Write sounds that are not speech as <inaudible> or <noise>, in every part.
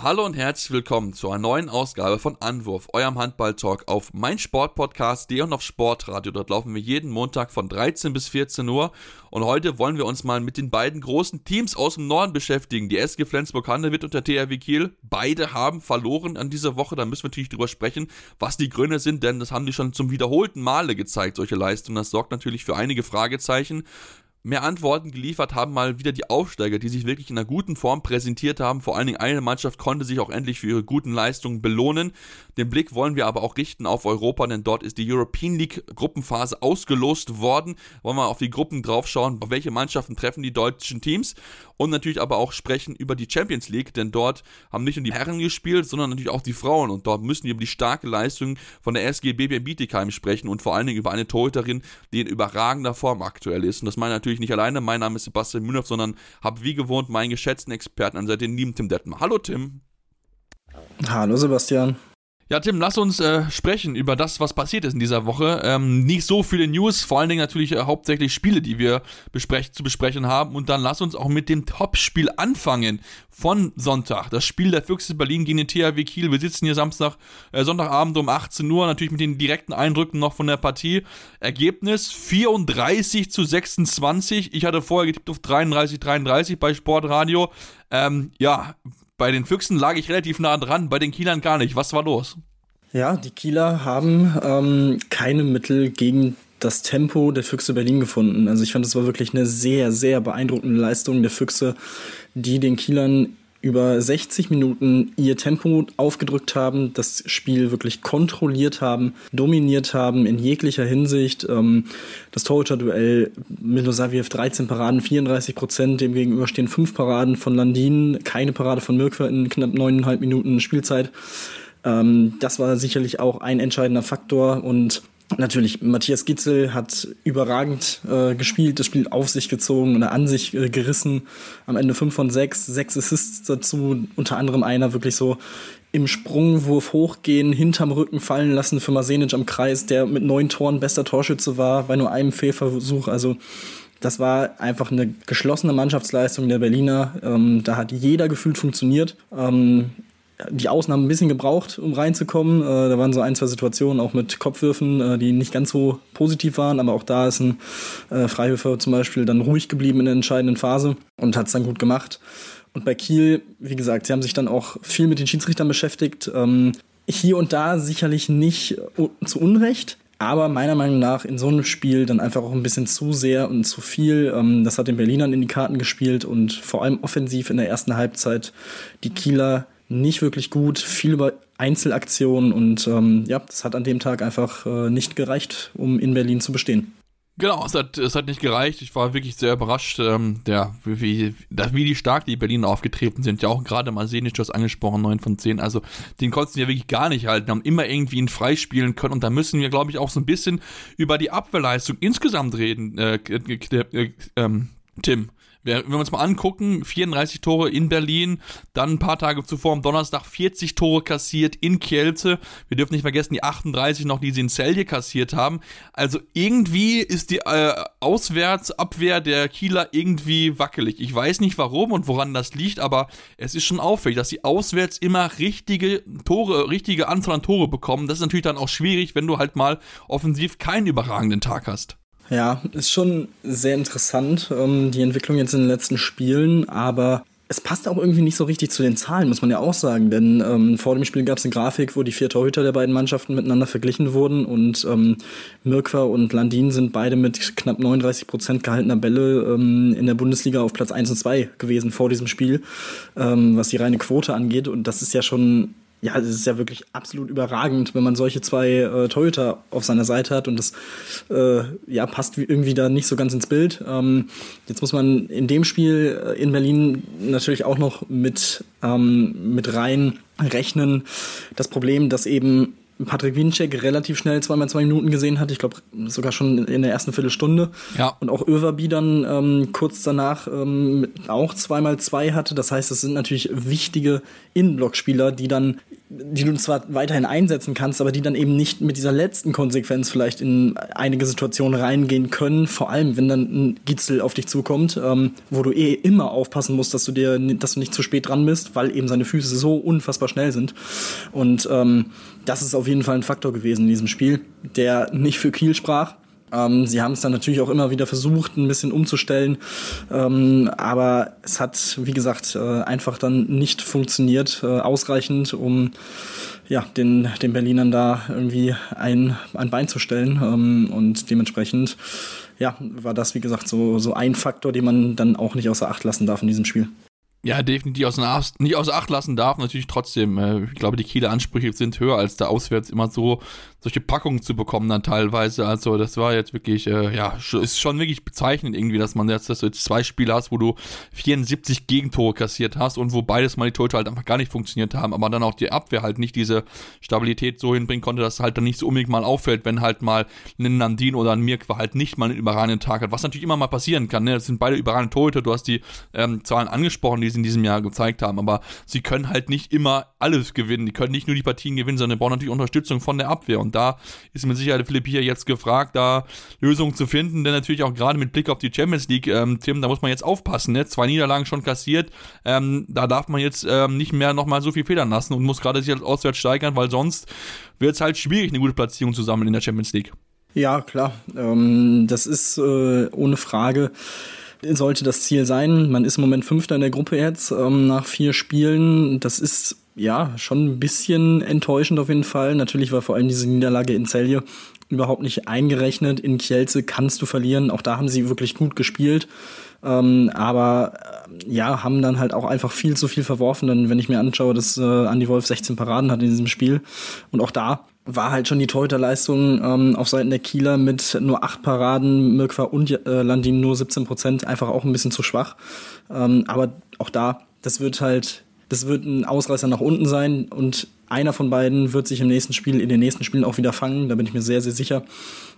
Hallo und herzlich willkommen zu einer neuen Ausgabe von Anwurf, eurem Handball-Talk auf meinsportpodcast.de und auf Sportradio. Dort laufen wir jeden Montag von 13 bis 14 Uhr und heute wollen wir uns mal mit den beiden großen Teams aus dem Norden beschäftigen. Die SG Flensburg-Handewitt und der THW Kiel. Beide haben verloren an dieser Woche. Da müssen wir natürlich drüber sprechen, was die Gründe sind, denn das haben die schon zum wiederholten Male gezeigt, solche Leistungen. Das sorgt natürlich für einige Fragezeichen. Mehr Antworten geliefert haben mal wieder die Aufsteiger, die sich wirklich in einer guten Form präsentiert haben. Vor allen Dingen eine Mannschaft konnte sich auch endlich für ihre guten Leistungen belohnen. Den Blick wollen wir aber auch richten auf Europa, denn dort ist die European League Gruppenphase ausgelost worden. Wollen wir auf die Gruppen draufschauen, welche Mannschaften treffen die deutschen Teams und natürlich aber auch sprechen über die Champions League, denn dort haben nicht nur die Herren gespielt, sondern natürlich auch die Frauen und dort müssen wir über die starke Leistung von der SG BBM Bietigheim sprechen und vor allen Dingen über eine Torhüterin, die in überragender Form aktuell ist. Und das meine ich natürlich nicht alleine. Mein Name ist Sebastian Mühnow, sondern habe wie gewohnt meinen geschätzten Experten an Seite, den lieben Tim Detmer. Hallo Tim. Hallo Sebastian. Ja, Tim, lass uns äh, sprechen über das, was passiert ist in dieser Woche. Ähm, nicht so viele News, vor allen Dingen natürlich äh, hauptsächlich Spiele, die wir besprech zu besprechen haben. Und dann lass uns auch mit dem Topspiel anfangen von Sonntag. Das Spiel der Füchse Berlin gegen den THW Kiel. Wir sitzen hier Samstag, äh, Sonntagabend um 18 Uhr, natürlich mit den direkten Eindrücken noch von der Partie. Ergebnis 34 zu 26. Ich hatte vorher getippt auf 33, 33 bei Sportradio. Ähm, ja, bei den Füchsen lag ich relativ nah dran, bei den Kielern gar nicht. Was war los? Ja, die Kieler haben ähm, keine Mittel gegen das Tempo der Füchse Berlin gefunden. Also ich fand, es war wirklich eine sehr, sehr beeindruckende Leistung der Füchse, die den Kielern über 60 Minuten ihr Tempo aufgedrückt haben, das Spiel wirklich kontrolliert haben, dominiert haben in jeglicher Hinsicht. Ähm, das Torhüter-Duell Milosaviev 13 Paraden, 34 Prozent, dem gegenüber stehen 5 Paraden von Landin, keine Parade von Mirkwer in knapp 9,5 Minuten Spielzeit. Ähm, das war sicherlich auch ein entscheidender Faktor und Natürlich, Matthias Gitzel hat überragend äh, gespielt, das Spiel auf sich gezogen und an sich äh, gerissen. Am Ende 5 von 6, 6 Assists dazu, unter anderem einer wirklich so im Sprungwurf hochgehen, hinterm Rücken fallen lassen für Masenic am Kreis, der mit neun Toren bester Torschütze war, bei nur einem Fehlversuch. Also das war einfach eine geschlossene Mannschaftsleistung der Berliner. Ähm, da hat jeder gefühlt funktioniert. Ähm, die Außen haben ein bisschen gebraucht, um reinzukommen. Äh, da waren so ein, zwei Situationen auch mit Kopfwürfen, äh, die nicht ganz so positiv waren, aber auch da ist ein äh, Freihöfer zum Beispiel dann ruhig geblieben in der entscheidenden Phase und hat es dann gut gemacht. Und bei Kiel, wie gesagt, sie haben sich dann auch viel mit den Schiedsrichtern beschäftigt. Ähm, hier und da sicherlich nicht zu Unrecht, aber meiner Meinung nach in so einem Spiel dann einfach auch ein bisschen zu sehr und zu viel. Ähm, das hat den Berlinern in die Karten gespielt und vor allem offensiv in der ersten Halbzeit die Kieler nicht wirklich gut, viel über Einzelaktionen und ähm, ja, das hat an dem Tag einfach äh, nicht gereicht, um in Berlin zu bestehen. Genau, es hat, es hat nicht gereicht. Ich war wirklich sehr überrascht, ähm, der, wie, wie die stark die Berliner aufgetreten sind. Ja, auch gerade mal hast angesprochen, 9 von 10. Also, den konnten sie ja wirklich gar nicht halten, haben immer irgendwie ihn freispielen können. Und da müssen wir, glaube ich, auch so ein bisschen über die Abwehrleistung insgesamt reden, äh, äh, äh, Tim wenn wir uns mal angucken, 34 Tore in Berlin, dann ein paar Tage zuvor am Donnerstag 40 Tore kassiert in Kielce. Wir dürfen nicht vergessen, die 38 noch, die sie in Celje kassiert haben. Also irgendwie ist die äh, Auswärtsabwehr der Kieler irgendwie wackelig. Ich weiß nicht warum und woran das liegt, aber es ist schon auffällig, dass sie auswärts immer richtige Tore, richtige Anzahl an Tore bekommen. Das ist natürlich dann auch schwierig, wenn du halt mal offensiv keinen überragenden Tag hast. Ja, ist schon sehr interessant, ähm, die Entwicklung jetzt in den letzten Spielen, aber es passt auch irgendwie nicht so richtig zu den Zahlen, muss man ja auch sagen. Denn ähm, vor dem Spiel gab es eine Grafik, wo die vier Torhüter der beiden Mannschaften miteinander verglichen wurden. Und ähm, Mirkwa und Landin sind beide mit knapp 39 Prozent gehaltener Bälle ähm, in der Bundesliga auf Platz 1 und 2 gewesen vor diesem Spiel, ähm, was die reine Quote angeht. Und das ist ja schon ja, es ist ja wirklich absolut überragend, wenn man solche zwei äh, Torhüter auf seiner Seite hat und das äh, ja, passt irgendwie da nicht so ganz ins Bild. Ähm, jetzt muss man in dem Spiel äh, in Berlin natürlich auch noch mit, ähm, mit rein rechnen. Das Problem, dass eben Patrick Wiencheck relativ schnell zweimal zwei Minuten gesehen hat. Ich glaube sogar schon in der ersten Viertelstunde. Ja. Und auch Överby dann ähm, kurz danach ähm, auch zweimal zwei hatte. Das heißt, das sind natürlich wichtige Innenblockspieler, die dann die du zwar weiterhin einsetzen kannst, aber die dann eben nicht mit dieser letzten Konsequenz vielleicht in einige Situationen reingehen können. Vor allem, wenn dann ein Gitzel auf dich zukommt, ähm, wo du eh immer aufpassen musst, dass du dir, dass du nicht zu spät dran bist, weil eben seine Füße so unfassbar schnell sind. Und ähm, das ist auf jeden Fall ein Faktor gewesen in diesem Spiel, der nicht für Kiel sprach. Ähm, sie haben es dann natürlich auch immer wieder versucht, ein bisschen umzustellen, ähm, aber es hat, wie gesagt, äh, einfach dann nicht funktioniert, äh, ausreichend, um ja, den, den Berlinern da irgendwie ein, ein Bein zu stellen. Ähm, und dementsprechend ja, war das, wie gesagt, so, so ein Faktor, den man dann auch nicht außer Acht lassen darf in diesem Spiel ja, definitiv Acht, nicht außer Acht lassen darf. Natürlich trotzdem, äh, ich glaube, die Kieler Ansprüche sind höher, als da auswärts immer so solche Packungen zu bekommen dann teilweise. Also das war jetzt wirklich, äh, ja, ist schon wirklich bezeichnend irgendwie, dass man jetzt, dass du jetzt zwei Spiele hast, wo du 74 Gegentore kassiert hast und wo beides mal die Torhüter halt einfach gar nicht funktioniert haben, aber dann auch die Abwehr halt nicht diese Stabilität so hinbringen konnte, dass halt dann nicht so unbedingt mal auffällt, wenn halt mal ein Nandin oder ein Mirk halt nicht mal einen überragenden Tag hat, was natürlich immer mal passieren kann. Ne? Das sind beide überragende Torhüter, du hast die ähm, Zahlen angesprochen, die sie in diesem Jahr gezeigt haben, aber sie können halt nicht immer alles gewinnen. Die können nicht nur die Partien gewinnen, sondern brauchen natürlich Unterstützung von der Abwehr. Und da ist mit Sicherheit Philipp hier jetzt gefragt, da Lösungen zu finden, denn natürlich auch gerade mit Blick auf die Champions League, ähm, Tim, da muss man jetzt aufpassen. Ne? Zwei Niederlagen schon kassiert, ähm, da darf man jetzt ähm, nicht mehr nochmal so viel federn lassen und muss gerade sich als auswärts steigern, weil sonst wird es halt schwierig, eine gute Platzierung zu sammeln in der Champions League. Ja, klar. Ähm, das ist äh, ohne Frage sollte das Ziel sein. Man ist im Moment Fünfter in der Gruppe jetzt ähm, nach vier Spielen. Das ist ja schon ein bisschen enttäuschend auf jeden Fall. Natürlich war vor allem diese Niederlage in Celje überhaupt nicht eingerechnet. In Kielce kannst du verlieren. Auch da haben sie wirklich gut gespielt. Ähm, aber äh, ja, haben dann halt auch einfach viel zu viel verworfen. Dann, wenn ich mir anschaue, dass äh, Andy Wolf 16 Paraden hat in diesem Spiel. Und auch da war halt schon die Torhüterleistung ähm, auf Seiten der Kieler mit nur acht Paraden, Mirkwa und äh, Landin nur 17 Prozent, einfach auch ein bisschen zu schwach. Ähm, aber auch da, das wird halt, das wird ein Ausreißer nach unten sein und einer von beiden wird sich im nächsten Spiel, in den nächsten Spielen auch wieder fangen, da bin ich mir sehr, sehr sicher.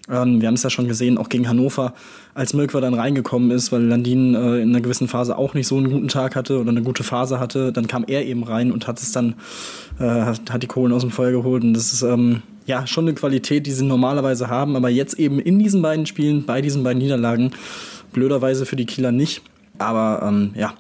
Ähm, wir haben es ja schon gesehen, auch gegen Hannover, als Mirkwa dann reingekommen ist, weil Landin äh, in einer gewissen Phase auch nicht so einen guten Tag hatte oder eine gute Phase hatte, dann kam er eben rein und hat es dann, äh, hat, hat die Kohlen aus dem Feuer geholt. Und das ist ähm, ja schon eine Qualität, die sie normalerweise haben, aber jetzt eben in diesen beiden Spielen, bei diesen beiden Niederlagen, blöderweise für die Kieler nicht. Aber ähm, ja,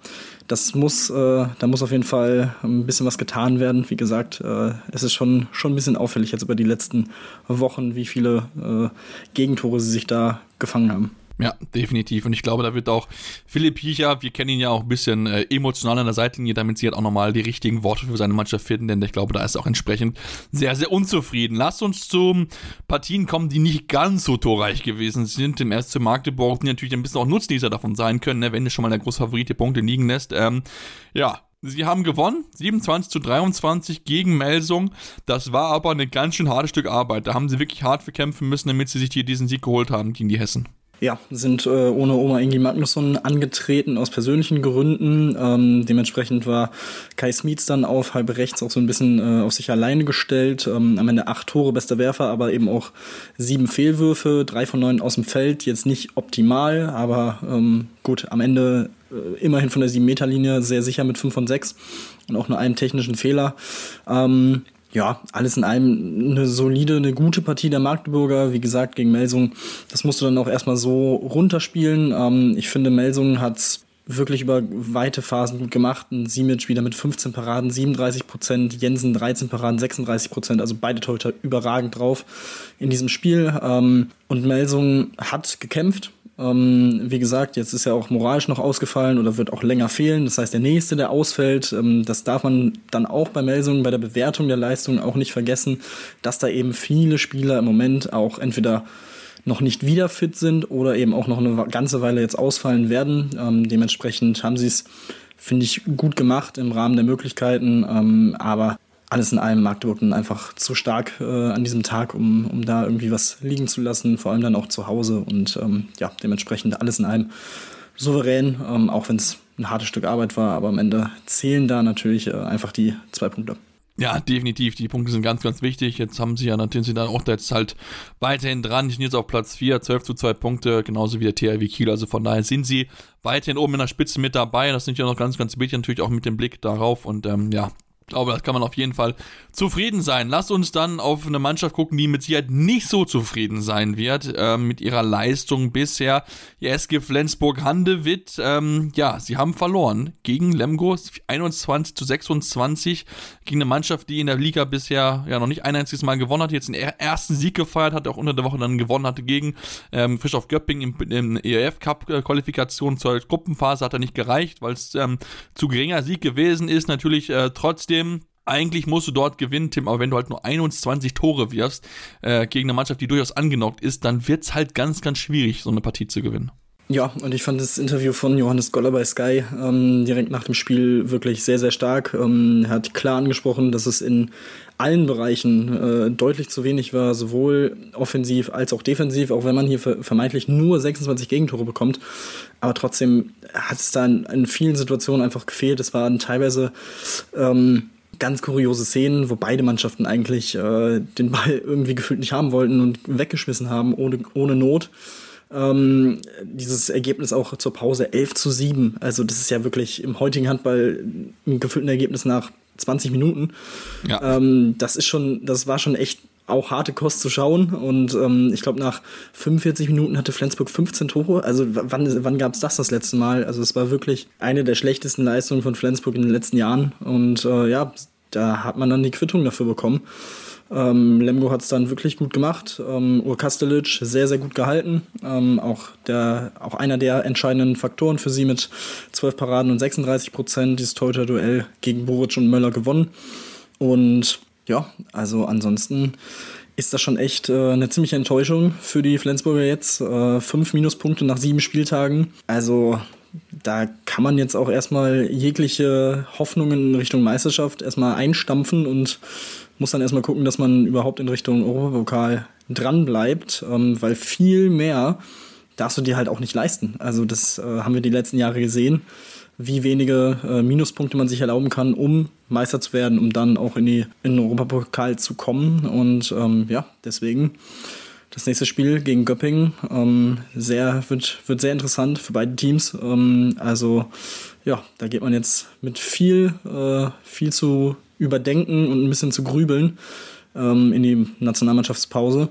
das muss, äh, da muss auf jeden Fall ein bisschen was getan werden. Wie gesagt, äh, es ist schon, schon ein bisschen auffällig jetzt über die letzten Wochen, wie viele äh, Gegentore sie sich da gefangen haben. Ja, definitiv. Und ich glaube, da wird auch Philipp Hiecher, wir kennen ihn ja auch ein bisschen äh, emotional an der Seitenlinie, damit sie halt auch nochmal die richtigen Worte für seine Mannschaft finden, denn ich glaube, da ist er auch entsprechend sehr, sehr unzufrieden. Lasst uns zu Partien kommen, die nicht ganz so torreich gewesen sind. Im SC Magdeburg, die natürlich ein bisschen auch Nutznießer davon sein können, ne, wenn es schon mal der große Favorit die Punkte liegen lässt. Ähm, ja, Sie haben gewonnen, 27 zu 23 gegen Melsung. Das war aber ein ganz schön hartes Stück Arbeit. Da haben sie wirklich hart für kämpfen müssen, damit sie sich hier diesen Sieg geholt haben gegen die Hessen. Ja, sind äh, ohne Oma Ingi Magnusson angetreten aus persönlichen Gründen. Ähm, dementsprechend war Kai Smietz dann auf halb rechts auch so ein bisschen äh, auf sich alleine gestellt. Ähm, am Ende acht Tore, bester Werfer, aber eben auch sieben Fehlwürfe, drei von neun aus dem Feld. Jetzt nicht optimal, aber ähm, gut, am Ende äh, immerhin von der sieben Meter Linie sehr sicher mit fünf von sechs und auch nur einem technischen Fehler. Ähm, ja, alles in allem eine solide, eine gute Partie der Magdeburger. Wie gesagt, gegen Melsung, das musst du dann auch erstmal so runterspielen. Ähm, ich finde, Melsung hat wirklich über weite Phasen gut gemacht. Ein Simic wieder mit 15 Paraden, 37 Prozent, Jensen 13 Paraden, 36 Prozent, also beide Torhüter überragend drauf in diesem Spiel. Ähm, und Melsung hat gekämpft, ähm, wie gesagt, jetzt ist er auch moralisch noch ausgefallen oder wird auch länger fehlen. Das heißt, der nächste, der ausfällt, ähm, das darf man dann auch bei Melsungen, bei der Bewertung der Leistung auch nicht vergessen, dass da eben viele Spieler im Moment auch entweder noch nicht wieder fit sind oder eben auch noch eine ganze Weile jetzt ausfallen werden. Ähm, dementsprechend haben sie es, finde ich, gut gemacht im Rahmen der Möglichkeiten. Ähm, aber alles in allem Magdeburg einfach zu stark äh, an diesem Tag, um, um da irgendwie was liegen zu lassen, vor allem dann auch zu Hause und ähm, ja, dementsprechend alles in allem souverän, ähm, auch wenn es ein hartes Stück Arbeit war, aber am Ende zählen da natürlich äh, einfach die zwei Punkte. Ja, definitiv. Die Punkte sind ganz, ganz wichtig. Jetzt haben sie ja natürlich sind dann auch jetzt halt weiterhin dran. Die sind jetzt auf Platz 4, 12 zu 2 Punkte, genauso wie der THW Kiel. Also von daher sind sie weiterhin oben in der Spitze mit dabei. Das sind ja noch ganz, ganz wichtig, natürlich auch mit dem Blick darauf. Und ähm, ja, glaube, das kann man auf jeden Fall zufrieden sein. Lass uns dann auf eine Mannschaft gucken, die mit Sicherheit nicht so zufrieden sein wird äh, mit ihrer Leistung bisher. Die SG Flensburg-Handewitt, ähm, ja, sie haben verloren gegen Lemgo 21 zu 26 gegen eine Mannschaft, die in der Liga bisher ja noch nicht ein einziges Mal gewonnen hat, jetzt den ersten Sieg gefeiert hat, auch unter der Woche dann gewonnen hatte gegen ähm, Frischhoff Göpping im, im ERF Cup Qualifikation zur Gruppenphase hat er nicht gereicht, weil es ähm, zu geringer Sieg gewesen ist. Natürlich äh, trotzdem eigentlich musst du dort gewinnen, Tim, aber wenn du halt nur 21 Tore wirfst äh, gegen eine Mannschaft, die durchaus angenockt ist, dann wird es halt ganz, ganz schwierig, so eine Partie zu gewinnen. Ja, und ich fand das Interview von Johannes Goller bei Sky ähm, direkt nach dem Spiel wirklich sehr, sehr stark. Ähm, er hat klar angesprochen, dass es in allen Bereichen äh, deutlich zu wenig war, sowohl offensiv als auch defensiv, auch wenn man hier vermeintlich nur 26 Gegentore bekommt. Aber trotzdem hat es da in, vielen Situationen einfach gefehlt. Es waren teilweise ähm, ganz kuriose Szenen, wo beide Mannschaften eigentlich äh, den Ball <laughs> irgendwie gefühlt nicht haben wollten und weggeschmissen haben, ohne, ohne Not. Ähm, dieses Ergebnis auch zur Pause 11 zu 7. Also das ist ja wirklich im heutigen Handball ein gefühlten Ergebnis nach 20 Minuten. Ja. Ähm, das ist schon, das war schon echt auch harte Kost zu schauen. Und ähm, ich glaube, nach 45 Minuten hatte Flensburg 15 Tore. Also wann, wann gab es das das letzte Mal? Also es war wirklich eine der schlechtesten Leistungen von Flensburg in den letzten Jahren. Und äh, ja, da hat man dann die Quittung dafür bekommen. Ähm, Lemgo hat es dann wirklich gut gemacht. Ähm, Urkastelic sehr, sehr gut gehalten. Ähm, auch, der, auch einer der entscheidenden Faktoren für sie mit 12 Paraden und 36 Prozent. Dieses Torhüter-Duell gegen Boric und Möller gewonnen. Und ja, also ansonsten ist das schon echt äh, eine ziemliche Enttäuschung für die Flensburger jetzt. Äh, fünf Minuspunkte nach sieben Spieltagen. Also da kann man jetzt auch erstmal jegliche Hoffnungen in Richtung Meisterschaft erstmal einstampfen und muss dann erstmal gucken, dass man überhaupt in Richtung Europapokal dran bleibt, ähm, weil viel mehr darfst du dir halt auch nicht leisten. Also das äh, haben wir die letzten Jahre gesehen, wie wenige äh, Minuspunkte man sich erlauben kann, um Meister zu werden, um dann auch in, die, in den Europapokal zu kommen. Und ähm, ja, deswegen das nächste Spiel gegen Göppingen ähm, sehr, wird, wird sehr interessant für beide Teams. Ähm, also ja, da geht man jetzt mit viel, äh, viel zu überdenken und ein bisschen zu grübeln ähm, in die Nationalmannschaftspause.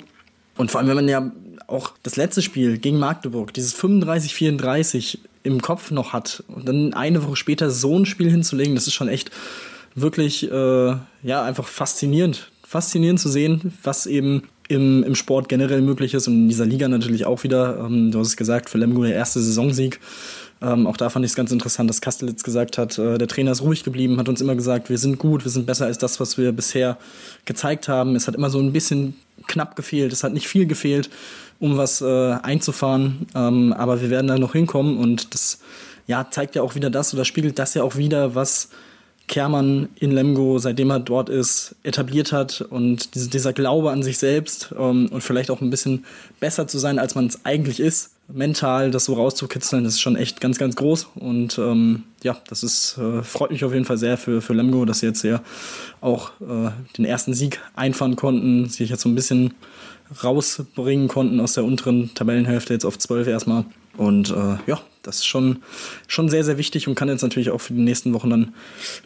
Und vor allem, wenn man ja auch das letzte Spiel gegen Magdeburg, dieses 35-34 im Kopf noch hat und dann eine Woche später so ein Spiel hinzulegen, das ist schon echt wirklich, äh, ja, einfach faszinierend. Faszinierend zu sehen, was eben im, im Sport generell möglich ist und in dieser Liga natürlich auch wieder. Ähm, du hast es gesagt, für Lemgo der erste Saisonsieg. Ähm, auch da fand ich es ganz interessant, dass Kastelitz gesagt hat, äh, der Trainer ist ruhig geblieben, hat uns immer gesagt, wir sind gut, wir sind besser als das, was wir bisher gezeigt haben. Es hat immer so ein bisschen knapp gefehlt, es hat nicht viel gefehlt, um was äh, einzufahren, ähm, aber wir werden da noch hinkommen und das ja, zeigt ja auch wieder das oder spiegelt das ja auch wieder, was Kermann in Lemgo, seitdem er dort ist, etabliert hat und diese, dieser Glaube an sich selbst ähm, und vielleicht auch ein bisschen besser zu sein, als man es eigentlich ist, mental das so rauszukitzeln, das ist schon echt ganz, ganz groß. Und ähm, ja, das ist, äh, freut mich auf jeden Fall sehr für, für Lemgo, dass sie jetzt ja auch äh, den ersten Sieg einfahren konnten, sich jetzt so ein bisschen rausbringen konnten aus der unteren Tabellenhälfte jetzt auf 12 erstmal. Und äh, ja, das ist schon, schon sehr, sehr wichtig und kann jetzt natürlich auch für die nächsten Wochen dann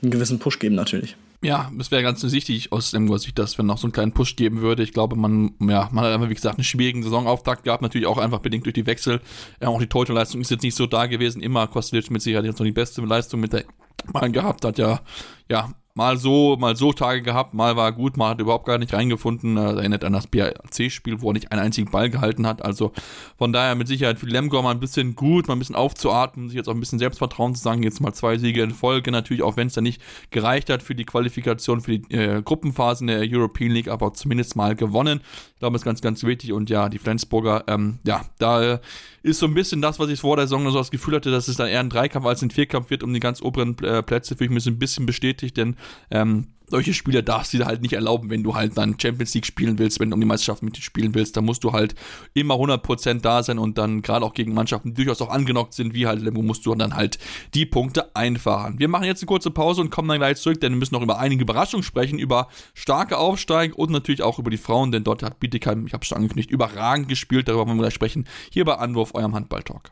einen gewissen Push geben, natürlich. Ja, es wäre ganz wichtig aus dem Sicht, dass wenn noch so einen kleinen Push geben würde. Ich glaube, man, ja, man hat einfach, wie gesagt, einen schwierigen Saisonauftakt gehabt, natürlich auch einfach bedingt durch die Wechsel. Ja, auch die Torhüterleistung ist jetzt nicht so da gewesen. Immer Kostelic mit Sicherheit jetzt noch die beste Leistung mit der mal gehabt hat, ja, ja, mal so, mal so Tage gehabt, mal war gut, mal hat überhaupt gar nicht reingefunden. Das erinnert an das BAC-Spiel, wo er nicht einen einzigen Ball gehalten hat. Also von daher mit Sicherheit für Lemgor mal ein bisschen gut, mal ein bisschen aufzuatmen, sich jetzt auch ein bisschen Selbstvertrauen zu sagen, jetzt mal zwei Siege in Folge, natürlich auch wenn es dann nicht gereicht hat für die Qualifikation für die äh, Gruppenphasen der European League, aber zumindest mal gewonnen. Ich glaube, das ist ganz, ganz wichtig und ja, die Flensburger, ähm, ja, da äh, ist so ein bisschen das, was ich vor der Saison so das Gefühl hatte, dass es dann eher ein Dreikampf als ein Vierkampf wird um die ganz oberen äh, Plätze, für mich ein bisschen bestätigt, denn ähm, solche Spiele darfst du dir halt nicht erlauben, wenn du halt dann Champions League spielen willst, wenn du um die Meisterschaft mitspielen willst, dann musst du halt immer 100% da sein und dann gerade auch gegen Mannschaften, die durchaus auch angenockt sind, wie halt Lemgo, musst du dann halt die Punkte einfahren. Wir machen jetzt eine kurze Pause und kommen dann gleich zurück, denn wir müssen noch über einige Überraschungen sprechen, über starke Aufsteigen und natürlich auch über die Frauen, denn dort hat Bietigheim, ich habe schon angekündigt, überragend gespielt, darüber wollen wir gleich sprechen, hier bei Anwurf, eurem Handball-Talk.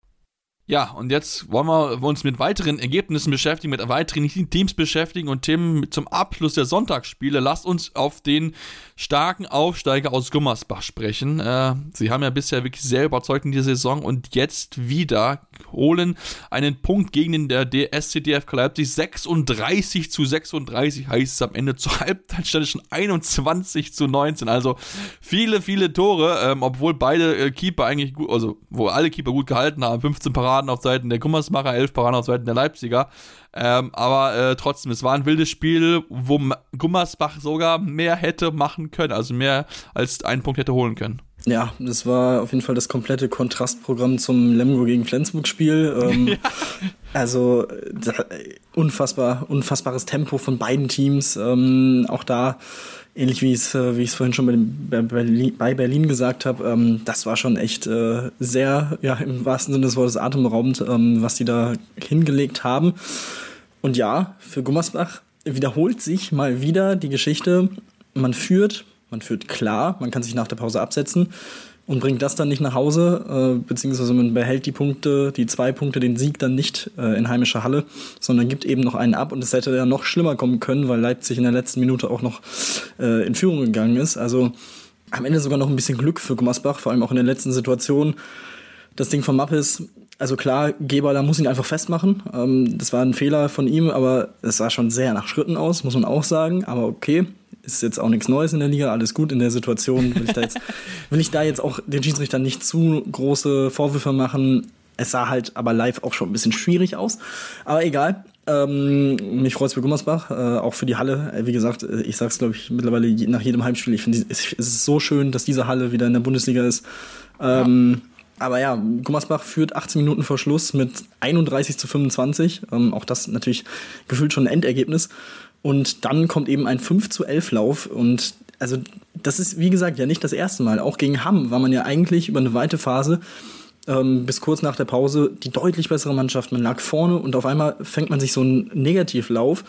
Ja, und jetzt wollen wir uns mit weiteren Ergebnissen beschäftigen, mit weiteren Teams beschäftigen und Themen zum Abschluss der Sonntagsspiele. Lasst uns auf den starken Aufsteiger aus Gummersbach sprechen. Äh, sie haben ja bisher wirklich sehr überzeugt in dieser Saison und jetzt wieder holen einen Punkt gegen den der SCDF Leipzig. 36 zu 36 heißt es am Ende. Zur Halbzeit stand es schon 21 zu 19. Also viele, viele Tore, ähm, obwohl beide äh, Keeper eigentlich gut, also wo alle Keeper gut gehalten haben. 15 Paraden Paraden auf Seiten der Gummersmacher, elf Paraden auf Seiten der Leipziger. Ähm, aber äh, trotzdem, es war ein wildes Spiel, wo Gummersbach sogar mehr hätte machen können, also mehr als einen Punkt hätte holen können. Ja, das war auf jeden Fall das komplette Kontrastprogramm zum Lemgo gegen Flensburg-Spiel. Ähm, <laughs> ja. Also da, unfassbar, unfassbares Tempo von beiden Teams. Ähm, auch da ähnlich wie ich es äh, wie ich es vorhin schon bei, Berlin, bei Berlin gesagt habe, ähm, das war schon echt äh, sehr, ja, im wahrsten Sinne des Wortes atemberaubend, ähm, was die da hingelegt haben. Und ja, für Gummersbach wiederholt sich mal wieder die Geschichte, man führt, man führt klar, man kann sich nach der Pause absetzen und bringt das dann nicht nach Hause, äh, beziehungsweise man behält die Punkte, die zwei Punkte, den Sieg dann nicht äh, in heimischer Halle, sondern gibt eben noch einen ab und es hätte ja noch schlimmer kommen können, weil Leipzig in der letzten Minute auch noch äh, in Führung gegangen ist. Also am Ende sogar noch ein bisschen Glück für Gummersbach, vor allem auch in der letzten Situation. Das Ding von Mappes, also klar, Geber, muss ihn einfach festmachen. Ähm, das war ein Fehler von ihm, aber es sah schon sehr nach Schritten aus, muss man auch sagen. Aber okay, ist jetzt auch nichts Neues in der Liga, alles gut in der Situation. Will ich da jetzt, <laughs> will ich da jetzt auch den Schiedsrichtern nicht zu große Vorwürfe machen. Es sah halt aber live auch schon ein bisschen schwierig aus. Aber egal. Ähm, mich freut es für Gummersbach, äh, auch für die Halle. Äh, wie gesagt, äh, ich sage es, glaube ich, mittlerweile je, nach jedem Heimspiel. Ich finde, es ist so schön, dass diese Halle wieder in der Bundesliga ist. Ähm, ja. Aber ja, Gummersbach führt 18 Minuten vor Schluss mit 31 zu 25. Ähm, auch das natürlich gefühlt schon ein Endergebnis. Und dann kommt eben ein 5 zu 11 Lauf und also das ist, wie gesagt, ja nicht das erste Mal. Auch gegen Hamm war man ja eigentlich über eine weite Phase ähm, bis kurz nach der Pause die deutlich bessere Mannschaft. Man lag vorne und auf einmal fängt man sich so einen Negativlauf,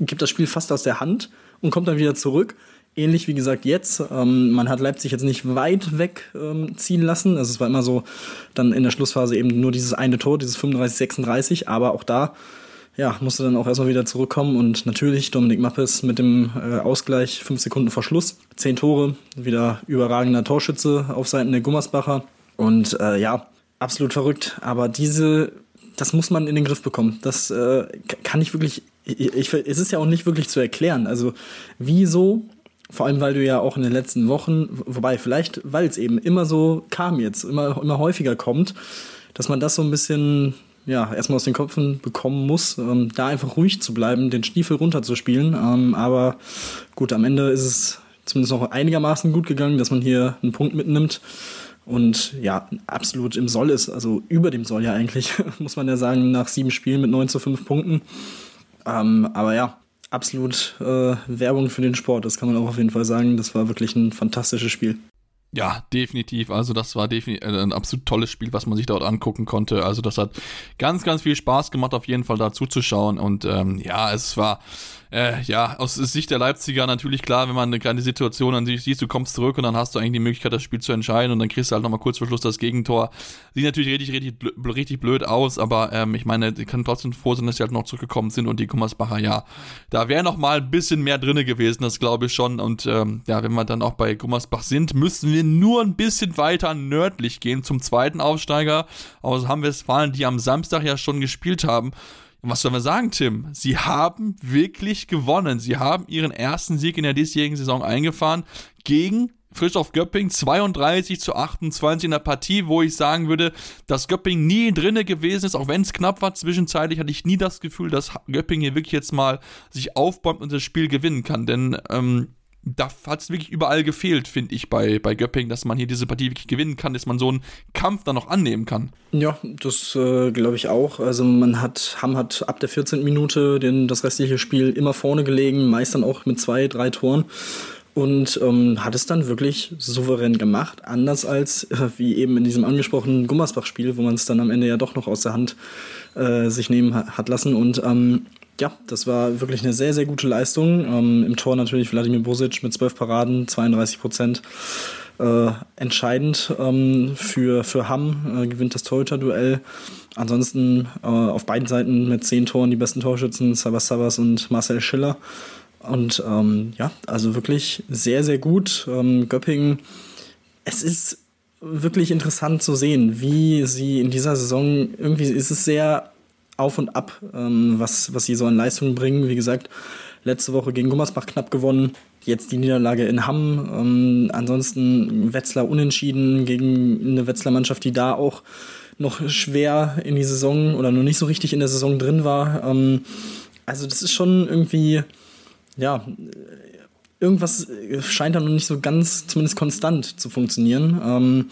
gibt das Spiel fast aus der Hand und kommt dann wieder zurück. Ähnlich wie gesagt jetzt. Ähm, man hat Leipzig jetzt nicht weit weg ähm, ziehen lassen. Also es war immer so dann in der Schlussphase eben nur dieses eine Tor, dieses 35-36. Aber auch da ja, musste dann auch erstmal wieder zurückkommen und natürlich Dominik Mappes mit dem äh, Ausgleich fünf Sekunden vor Schluss. Zehn Tore, wieder überragender Torschütze auf Seiten der Gummersbacher. Und äh, ja, absolut verrückt. Aber diese, das muss man in den Griff bekommen. Das äh, kann ich wirklich, ich, ich, es ist ja auch nicht wirklich zu erklären. Also wieso, vor allem weil du ja auch in den letzten Wochen, wobei vielleicht, weil es eben immer so kam jetzt, immer, immer häufiger kommt, dass man das so ein bisschen ja, erstmal aus den Köpfen bekommen muss, ähm, da einfach ruhig zu bleiben, den Stiefel runterzuspielen. Ähm, aber gut, am Ende ist es zumindest noch einigermaßen gut gegangen, dass man hier einen Punkt mitnimmt und ja, absolut im Soll ist, also über dem Soll ja eigentlich, <laughs> muss man ja sagen, nach sieben Spielen mit 9 zu 5 Punkten. Ähm, aber ja, absolut äh, Werbung für den Sport, das kann man auch auf jeden Fall sagen. Das war wirklich ein fantastisches Spiel. Ja, definitiv. Also das war definitiv äh, ein absolut tolles Spiel, was man sich dort angucken konnte. Also das hat ganz, ganz viel Spaß gemacht, auf jeden Fall da zuzuschauen. Und ähm, ja, es war äh, ja, aus Sicht der Leipziger natürlich klar, wenn man eine kleine Situation an sich sieht, du kommst zurück und dann hast du eigentlich die Möglichkeit, das Spiel zu entscheiden und dann kriegst du halt nochmal kurz vor Schluss das Gegentor. Sieht natürlich richtig, richtig, richtig blöd aus, aber ähm, ich meine, die können trotzdem froh sein, dass sie halt noch zurückgekommen sind und die Gummersbacher, ja, da wäre noch mal ein bisschen mehr drinne gewesen, das glaube ich schon. Und ähm, ja, wenn wir dann auch bei Gummersbach sind, müssen wir nur ein bisschen weiter nördlich gehen zum zweiten Aufsteiger aus Hamm-Westfalen, die am Samstag ja schon gespielt haben. Und was sollen wir sagen, Tim? Sie haben wirklich gewonnen. Sie haben ihren ersten Sieg in der diesjährigen Saison eingefahren gegen Frischhoff Göpping 32 zu 28 in der Partie, wo ich sagen würde, dass Göpping nie drinne gewesen ist, auch wenn es knapp war. Zwischenzeitlich hatte ich nie das Gefühl, dass Göpping hier wirklich jetzt mal sich aufbäumt und das Spiel gewinnen kann. Denn ähm, da hat es wirklich überall gefehlt, finde ich, bei, bei Göpping, dass man hier diese Partie wirklich gewinnen kann, dass man so einen Kampf dann noch annehmen kann. Ja, das äh, glaube ich auch. Also man hat, Hamm hat ab der 14. Minute den, das restliche Spiel immer vorne gelegen, meist dann auch mit zwei, drei Toren und ähm, hat es dann wirklich souverän gemacht, anders als äh, wie eben in diesem angesprochenen Gummersbach-Spiel, wo man es dann am Ende ja doch noch aus der Hand äh, sich nehmen hat lassen. Und ähm, ja, das war wirklich eine sehr, sehr gute Leistung. Ähm, Im Tor natürlich Wladimir Bosic mit 12 Paraden, 32 Prozent. Äh, entscheidend ähm, für, für Hamm, äh, gewinnt das Torhüter-Duell. Ansonsten äh, auf beiden Seiten mit 10 Toren die besten Torschützen, Sabas Sabas und Marcel Schiller. Und ähm, ja, also wirklich sehr, sehr gut. Ähm, Göppingen, es ist wirklich interessant zu sehen, wie sie in dieser Saison, irgendwie ist es sehr auf und ab, ähm, was, was sie so an Leistungen bringen. Wie gesagt, letzte Woche gegen Gummersbach knapp gewonnen, jetzt die Niederlage in Hamm. Ähm, ansonsten Wetzlar unentschieden gegen eine Wetzlar Mannschaft, die da auch noch schwer in die Saison oder noch nicht so richtig in der Saison drin war. Ähm, also das ist schon irgendwie ja, irgendwas scheint da noch nicht so ganz, zumindest konstant zu funktionieren. Ähm,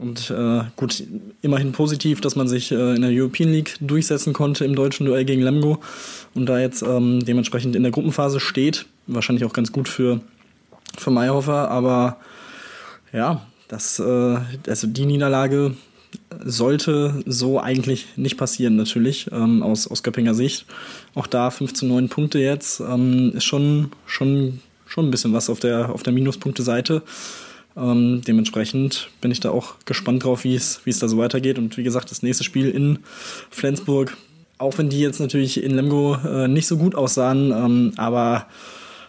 und äh, gut, immerhin positiv, dass man sich äh, in der European League durchsetzen konnte im deutschen Duell gegen Lemgo und da jetzt ähm, dementsprechend in der Gruppenphase steht. Wahrscheinlich auch ganz gut für, für Meyerhofer, aber ja, das, äh, also die Niederlage sollte so eigentlich nicht passieren, natürlich, ähm, aus, aus Göppinger Sicht. Auch da 5 zu 9 Punkte jetzt ähm, ist schon, schon, schon ein bisschen was auf der, auf der Minuspunkte-Seite. Ähm, dementsprechend bin ich da auch gespannt drauf, wie es, da so weitergeht. Und wie gesagt, das nächste Spiel in Flensburg, auch wenn die jetzt natürlich in Lemgo äh, nicht so gut aussahen, ähm, aber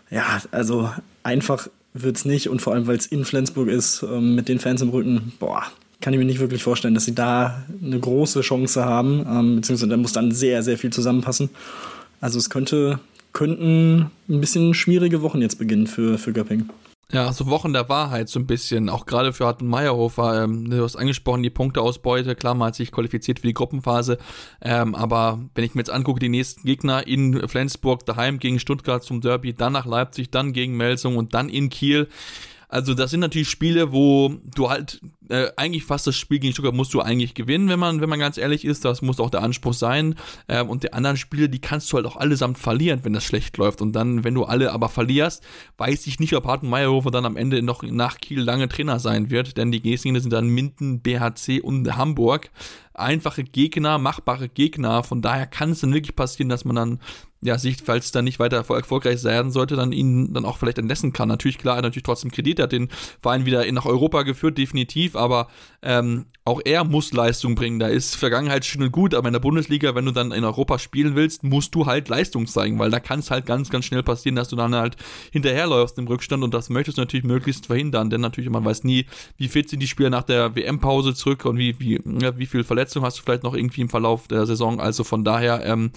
ja, also einfach wird es nicht und vor allem, weil es in Flensburg ist, ähm, mit den Fans im Rücken, boah, kann ich mir nicht wirklich vorstellen, dass sie da eine große Chance haben, ähm, beziehungsweise da muss dann sehr, sehr viel zusammenpassen. Also es könnte, könnten ein bisschen schwierige Wochen jetzt beginnen für, für Göpping. Ja, so Wochen der Wahrheit so ein bisschen, auch gerade für Harten Meyerhofer, ähm, du hast angesprochen, die Punkteausbeute, klar, man hat sich qualifiziert für die Gruppenphase, ähm, aber wenn ich mir jetzt angucke, die nächsten Gegner in Flensburg, daheim gegen Stuttgart zum Derby, dann nach Leipzig, dann gegen Melsung und dann in Kiel, also das sind natürlich Spiele, wo du halt äh, eigentlich fast das Spiel gegen Stuttgart musst du eigentlich gewinnen, wenn man, wenn man ganz ehrlich ist. Das muss auch der Anspruch sein. Ähm, und die anderen Spiele, die kannst du halt auch allesamt verlieren, wenn das schlecht läuft. Und dann, wenn du alle aber verlierst, weiß ich nicht, ob Harten Meyerhofer dann am Ende noch nach Kiel lange Trainer sein wird. Denn die Gäste sind dann Minden, BHC und Hamburg einfache Gegner, machbare Gegner. Von daher kann es dann wirklich passieren, dass man dann ja, sich, falls dann nicht weiter erfolgreich sein sollte, dann ihn dann auch vielleicht entlassen kann. Natürlich, klar, er hat natürlich trotzdem Kredit, hat den Verein wieder nach Europa geführt, definitiv, aber ähm, auch er muss Leistung bringen. Da ist Vergangenheit schön und gut, aber in der Bundesliga, wenn du dann in Europa spielen willst, musst du halt Leistung zeigen, weil da kann es halt ganz, ganz schnell passieren, dass du dann halt hinterherläufst im Rückstand und das möchtest du natürlich möglichst verhindern, denn natürlich, man weiß nie, wie fit sind die Spieler nach der WM-Pause zurück und wie, wie, ja, wie viel Verletzung hast du vielleicht noch irgendwie im Verlauf der Saison. Also von daher, ähm,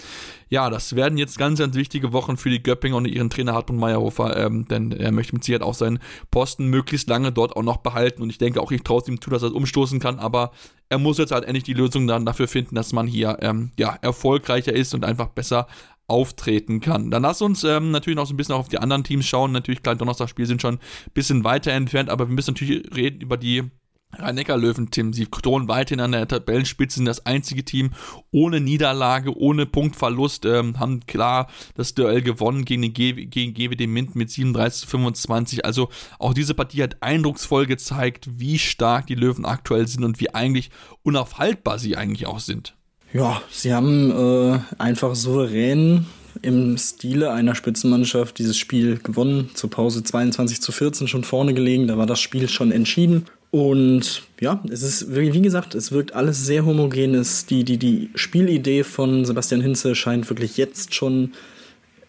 ja, das werden jetzt ganz, ganz wichtige Wochen für die Göppinger und ihren Trainer Hartmut Meyerhofer, ähm, denn er möchte mit Sicherheit auch seinen Posten möglichst lange dort auch noch behalten und ich denke auch, ich traue es ihm zu, dass er es umstoßen kann, aber er muss jetzt halt endlich die Lösung dann dafür finden, dass man hier ähm, ja, erfolgreicher ist und einfach besser auftreten kann. Dann lass uns ähm, natürlich noch so ein bisschen auf die anderen Teams schauen. Natürlich, klein Donnerstagspiel sind schon ein bisschen weiter entfernt, aber wir müssen natürlich reden über die Rhein-Neckar-Löwen, Tim, sie drohen weiterhin an der Tabellenspitze, sind das einzige Team ohne Niederlage, ohne Punktverlust, ähm, haben klar das Duell gewonnen gegen, den G gegen GWD Mint mit 37 zu 25. Also auch diese Partie hat eindrucksvoll gezeigt, wie stark die Löwen aktuell sind und wie eigentlich unaufhaltbar sie eigentlich auch sind. Ja, sie haben äh, einfach souverän im Stile einer Spitzenmannschaft dieses Spiel gewonnen. Zur Pause 22 zu 14 schon vorne gelegen. Da war das Spiel schon entschieden. Und ja, es ist, wie gesagt, es wirkt alles sehr homogen. die, die, die Spielidee von Sebastian Hinze scheint wirklich jetzt schon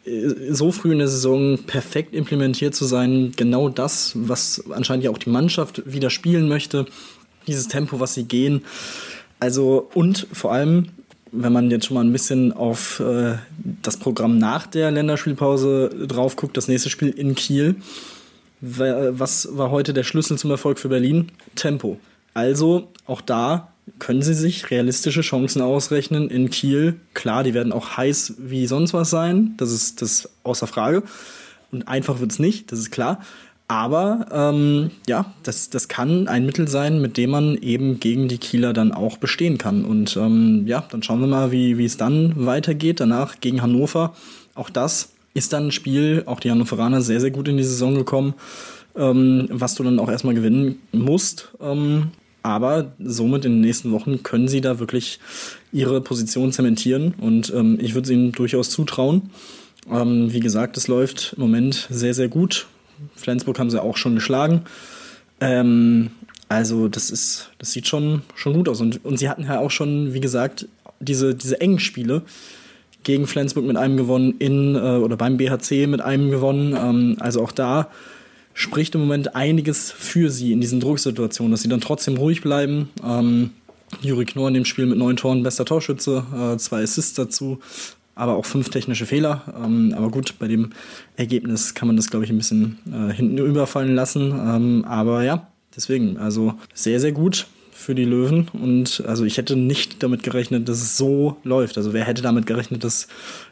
äh, so früh in der Saison perfekt implementiert zu sein. Genau das, was anscheinend ja auch die Mannschaft wieder spielen möchte. Dieses Tempo, was sie gehen. Also, und vor allem, wenn man jetzt schon mal ein bisschen auf äh, das Programm nach der Länderspielpause drauf guckt, das nächste Spiel in Kiel was war heute der Schlüssel zum Erfolg für Berlin? Tempo. Also auch da können sie sich realistische Chancen ausrechnen in Kiel. Klar, die werden auch heiß wie sonst was sein, das ist das außer Frage. Und einfach wird es nicht, das ist klar. Aber ähm, ja, das, das kann ein Mittel sein, mit dem man eben gegen die Kieler dann auch bestehen kann. Und ähm, ja, dann schauen wir mal, wie wie es dann weitergeht. Danach gegen Hannover. Auch das ist dann ein Spiel, auch die Hannoveraner sehr, sehr gut in die Saison gekommen, ähm, was du dann auch erstmal gewinnen musst. Ähm, aber somit in den nächsten Wochen können sie da wirklich ihre Position zementieren. Und ähm, ich würde es ihnen durchaus zutrauen. Ähm, wie gesagt, es läuft im Moment sehr, sehr gut. Flensburg haben sie auch schon geschlagen. Ähm, also das ist, das sieht schon, schon gut aus. Und, und sie hatten ja auch schon, wie gesagt, diese, diese engen Spiele gegen Flensburg mit einem gewonnen, in äh, oder beim BHC mit einem gewonnen. Ähm, also auch da spricht im Moment einiges für sie in diesen Drucksituationen, dass sie dann trotzdem ruhig bleiben. Ähm, Juri Knorr in dem Spiel mit neun Toren, bester Torschütze, äh, zwei Assists dazu aber auch fünf technische Fehler. Ähm, aber gut, bei dem Ergebnis kann man das, glaube ich, ein bisschen äh, hinten überfallen lassen. Ähm, aber ja, deswegen, also sehr, sehr gut für die Löwen. Und also ich hätte nicht damit gerechnet, dass es so läuft. Also wer hätte damit gerechnet, dass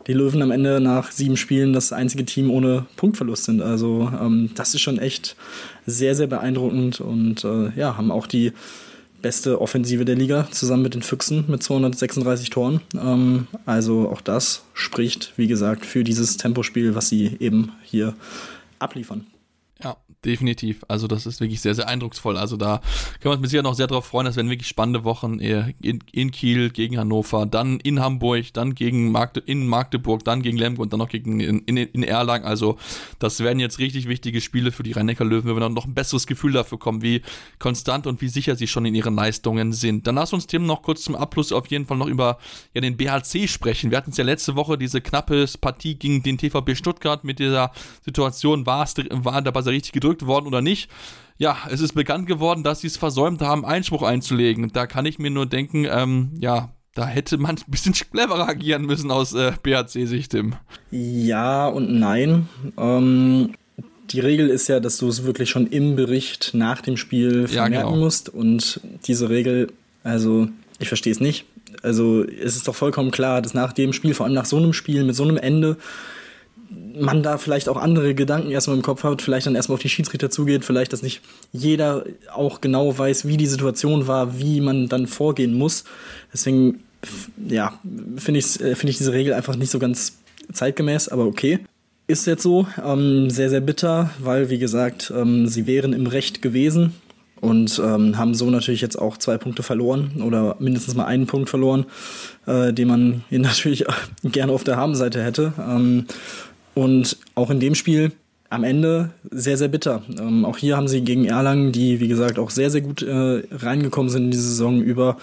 die Löwen am Ende nach sieben Spielen das einzige Team ohne Punktverlust sind. Also ähm, das ist schon echt sehr, sehr beeindruckend und äh, ja, haben auch die beste Offensive der Liga, zusammen mit den Füchsen mit 236 Toren. Ähm, also auch das spricht, wie gesagt, für dieses Tempospiel, was sie eben hier abliefern. Ja, definitiv. Also das ist wirklich sehr, sehr eindrucksvoll. Also da können wir uns mit Sicherheit noch sehr darauf freuen. Das werden wirklich spannende Wochen in, in Kiel gegen Hannover, dann in Hamburg, dann gegen Magde, in Magdeburg, dann gegen Lemgo und dann noch gegen in, in, in Erlangen. Also das werden jetzt richtig wichtige Spiele für die rhein löwen wenn wir dann noch ein besseres Gefühl dafür kommen, wie konstant und wie sicher sie schon in ihren Leistungen sind. Dann lass uns Tim noch kurz zum Abschluss auf jeden Fall noch über ja, den BHC sprechen. Wir hatten es ja letzte Woche, diese knappe Partie gegen den TVB Stuttgart mit dieser Situation, war es war dabei er richtig gedrückt worden oder nicht. Ja, es ist bekannt geworden, dass sie es versäumt haben, Einspruch einzulegen. Da kann ich mir nur denken, ähm, ja, da hätte man ein bisschen cleverer agieren müssen aus äh, BHC-Sicht, Tim. Ja und nein. Ähm, die Regel ist ja, dass du es wirklich schon im Bericht nach dem Spiel vermerken ja, genau. musst. Und diese Regel, also ich verstehe es nicht. Also es ist doch vollkommen klar, dass nach dem Spiel, vor allem nach so einem Spiel mit so einem Ende, man da vielleicht auch andere Gedanken erstmal im Kopf hat, vielleicht dann erstmal auf die Schiedsrichter zugeht, vielleicht, dass nicht jeder auch genau weiß, wie die Situation war, wie man dann vorgehen muss. Deswegen, ja, finde ich, äh, finde ich diese Regel einfach nicht so ganz zeitgemäß, aber okay. Ist jetzt so, ähm, sehr, sehr bitter, weil, wie gesagt, ähm, sie wären im Recht gewesen und ähm, haben so natürlich jetzt auch zwei Punkte verloren oder mindestens mal einen Punkt verloren, äh, den man <laughs> natürlich gerne auf der Habenseite hätte. Ähm, und auch in dem Spiel am Ende sehr, sehr bitter. Ähm, auch hier haben sie gegen Erlangen, die wie gesagt auch sehr, sehr gut äh, reingekommen sind in die Saison, über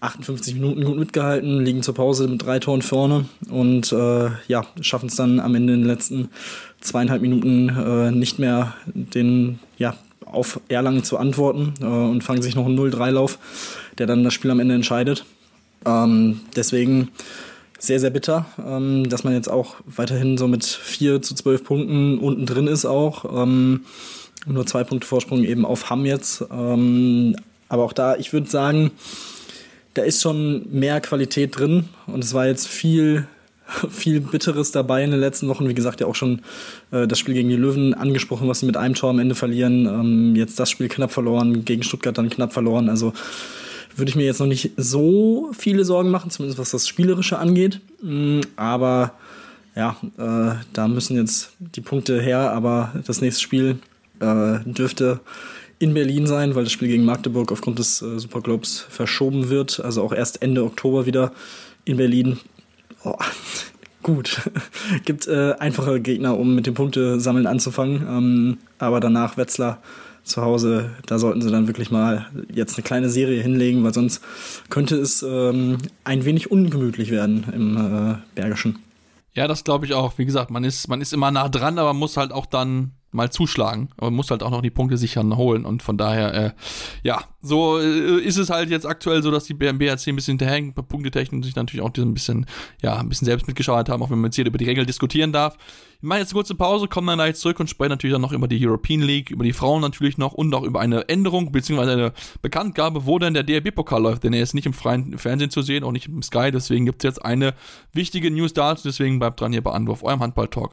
58 Minuten gut mitgehalten, liegen zur Pause mit drei Toren vorne und äh, ja, schaffen es dann am Ende in den letzten zweieinhalb Minuten äh, nicht mehr den, ja, auf Erlangen zu antworten äh, und fangen sich noch einen 0-3-Lauf, der dann das Spiel am Ende entscheidet. Ähm, deswegen sehr, sehr bitter, ähm, dass man jetzt auch weiterhin so mit 4 zu 12 Punkten unten drin ist auch. Ähm, nur zwei Punkte Vorsprung eben auf Hamm jetzt. Ähm, aber auch da, ich würde sagen, da ist schon mehr Qualität drin und es war jetzt viel, <laughs> viel Bitteres dabei in den letzten Wochen. Wie gesagt, ja auch schon äh, das Spiel gegen die Löwen angesprochen, was sie mit einem Tor am Ende verlieren. Ähm, jetzt das Spiel knapp verloren, gegen Stuttgart dann knapp verloren. Also würde ich mir jetzt noch nicht so viele Sorgen machen, zumindest was das Spielerische angeht. Mm, aber ja, äh, da müssen jetzt die Punkte her, aber das nächste Spiel äh, dürfte in Berlin sein, weil das Spiel gegen Magdeburg aufgrund des äh, Superglobes verschoben wird. Also auch erst Ende Oktober wieder in Berlin. Oh, <laughs> gut. <laughs> Gibt äh, einfache Gegner, um mit dem Punktesammeln anzufangen. Ähm, aber danach Wetzlar zu Hause, da sollten sie dann wirklich mal jetzt eine kleine Serie hinlegen, weil sonst könnte es ähm, ein wenig ungemütlich werden im äh, Bergischen. Ja, das glaube ich auch. Wie gesagt, man ist, man ist immer nah dran, aber man muss halt auch dann mal zuschlagen. Aber man muss halt auch noch die Punkte sichern holen. Und von daher, äh, ja, so äh, ist es halt jetzt aktuell so, dass die BRC ein bisschen hinterhängen, punktetechnisch sich natürlich auch ein bisschen, ja, ein bisschen selbst mitgeschaut haben, auch wenn man jetzt hier über die Regeln diskutieren darf. Wir machen jetzt eine kurze Pause, kommen dann gleich zurück und sprechen natürlich dann noch über die European League, über die Frauen natürlich noch und auch über eine Änderung beziehungsweise eine Bekanntgabe, wo denn der DRB-Pokal läuft, denn er ist nicht im freien Fernsehen zu sehen, auch nicht im Sky, deswegen gibt es jetzt eine wichtige News dazu, deswegen bleibt dran hier bei Anwurf, eurem Handball-Talk.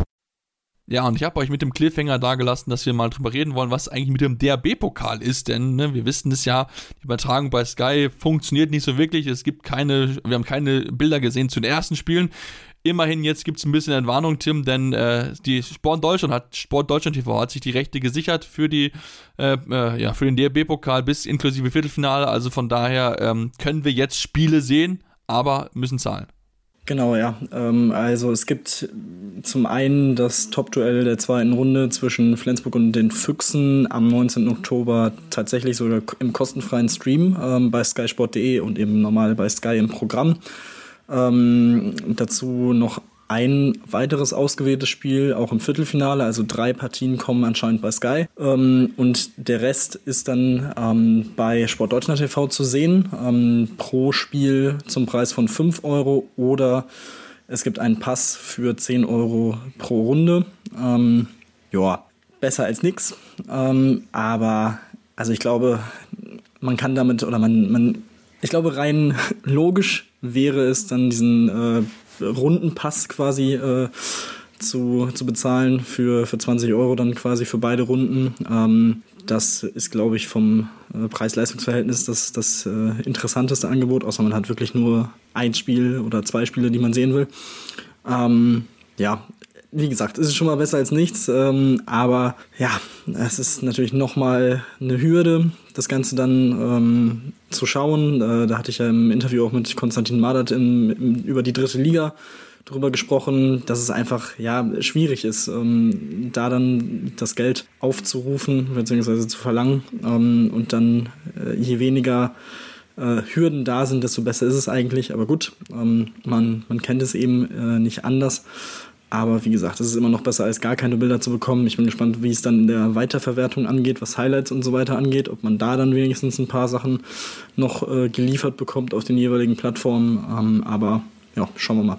Ja, und ich habe euch mit dem Cliffhanger dagelassen, dass wir mal drüber reden wollen, was eigentlich mit dem DRB-Pokal ist, denn ne, wir wissen es ja, die Übertragung bei Sky funktioniert nicht so wirklich. Es gibt keine, wir haben keine Bilder gesehen zu den ersten Spielen. Immerhin jetzt gibt es ein bisschen Entwarnung, Tim, denn äh, die Sport Deutschland hat Sport Deutschland TV hat sich die Rechte gesichert für die äh, äh, ja für den DRB-Pokal bis inklusive Viertelfinale. Also von daher ähm, können wir jetzt Spiele sehen, aber müssen zahlen. Genau, ja. Ähm, also es gibt zum einen das Top-Duell der zweiten Runde zwischen Flensburg und den Füchsen am 19. Oktober tatsächlich sogar im kostenfreien Stream ähm, bei skysport.de und eben normal bei Sky im Programm. Ähm, dazu noch ein weiteres ausgewähltes Spiel, auch im Viertelfinale. Also drei Partien kommen anscheinend bei Sky. Ähm, und der Rest ist dann ähm, bei Sport Deutschland TV zu sehen. Ähm, pro Spiel zum Preis von 5 Euro oder es gibt einen Pass für 10 Euro pro Runde. Ähm, ja, besser als nichts. Ähm, aber also ich glaube, man kann damit oder man, man ich glaube, rein <laughs> logisch wäre es dann diesen äh, Rundenpass quasi äh, zu, zu bezahlen für, für 20 Euro dann quasi für beide Runden. Ähm, das ist, glaube ich, vom äh, Preis-Leistungs-Verhältnis das, das äh, interessanteste Angebot, außer man hat wirklich nur ein Spiel oder zwei Spiele, die man sehen will. Ähm, ja, wie gesagt, es ist schon mal besser als nichts, ähm, aber ja, es ist natürlich nochmal eine Hürde, das Ganze dann ähm, zu schauen. Äh, da hatte ich ja im Interview auch mit Konstantin Madert in, in, über die dritte Liga darüber gesprochen, dass es einfach ja schwierig ist, ähm, da dann das Geld aufzurufen bzw. zu verlangen ähm, und dann äh, je weniger äh, Hürden da sind, desto besser ist es eigentlich. Aber gut, ähm, man, man kennt es eben äh, nicht anders. Aber wie gesagt, es ist immer noch besser, als gar keine Bilder zu bekommen. Ich bin gespannt, wie es dann in der Weiterverwertung angeht, was Highlights und so weiter angeht, ob man da dann wenigstens ein paar Sachen noch äh, geliefert bekommt auf den jeweiligen Plattformen. Ähm, aber ja, schauen wir mal,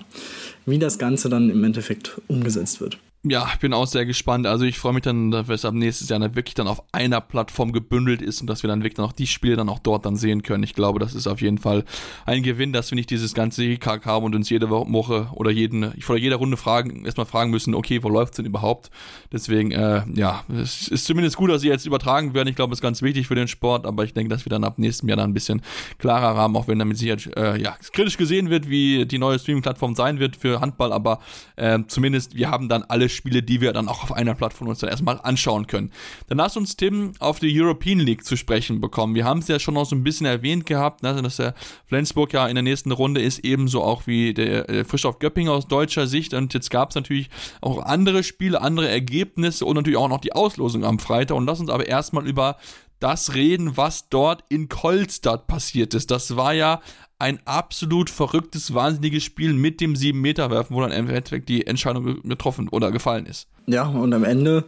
wie das Ganze dann im Endeffekt umgesetzt wird. Ja, ich bin auch sehr gespannt. Also ich freue mich dann, dass es ab nächstes Jahr dann wirklich dann auf einer Plattform gebündelt ist und dass wir dann wirklich dann auch die Spiele dann auch dort dann sehen können. Ich glaube, das ist auf jeden Fall ein Gewinn, dass wir nicht dieses ganze EKK haben und uns jede Woche oder jeden, vor jeder Runde fragen, erstmal fragen müssen, okay, wo läuft's denn überhaupt? Deswegen, äh, ja, es ist zumindest gut, dass sie jetzt übertragen werden. Ich glaube, das ist ganz wichtig für den Sport, aber ich denke, dass wir dann ab nächstem Jahr dann ein bisschen klarer haben, auch wenn damit sicher äh, ja, kritisch gesehen wird, wie die neue Streaming-Plattform sein wird für Handball, aber äh, zumindest wir haben dann alle Spiele, die wir dann auch auf einer Plattform uns dann erstmal anschauen können. Dann lass uns Tim auf die European League zu sprechen bekommen. Wir haben es ja schon noch so ein bisschen erwähnt gehabt, ne, dass der Flensburg ja in der nächsten Runde ist, ebenso auch wie der äh, Frischhoff Göpping aus deutscher Sicht. Und jetzt gab es natürlich auch andere Spiele, andere Ergebnisse und natürlich auch noch die Auslosung am Freitag. Und lass uns aber erstmal über das reden, was dort in Kolstadt passiert ist. Das war ja ein absolut verrücktes, wahnsinniges Spiel mit dem 7-Meter-Werfen, wo dann im Endeffekt die Entscheidung getroffen oder gefallen ist. Ja, und am Ende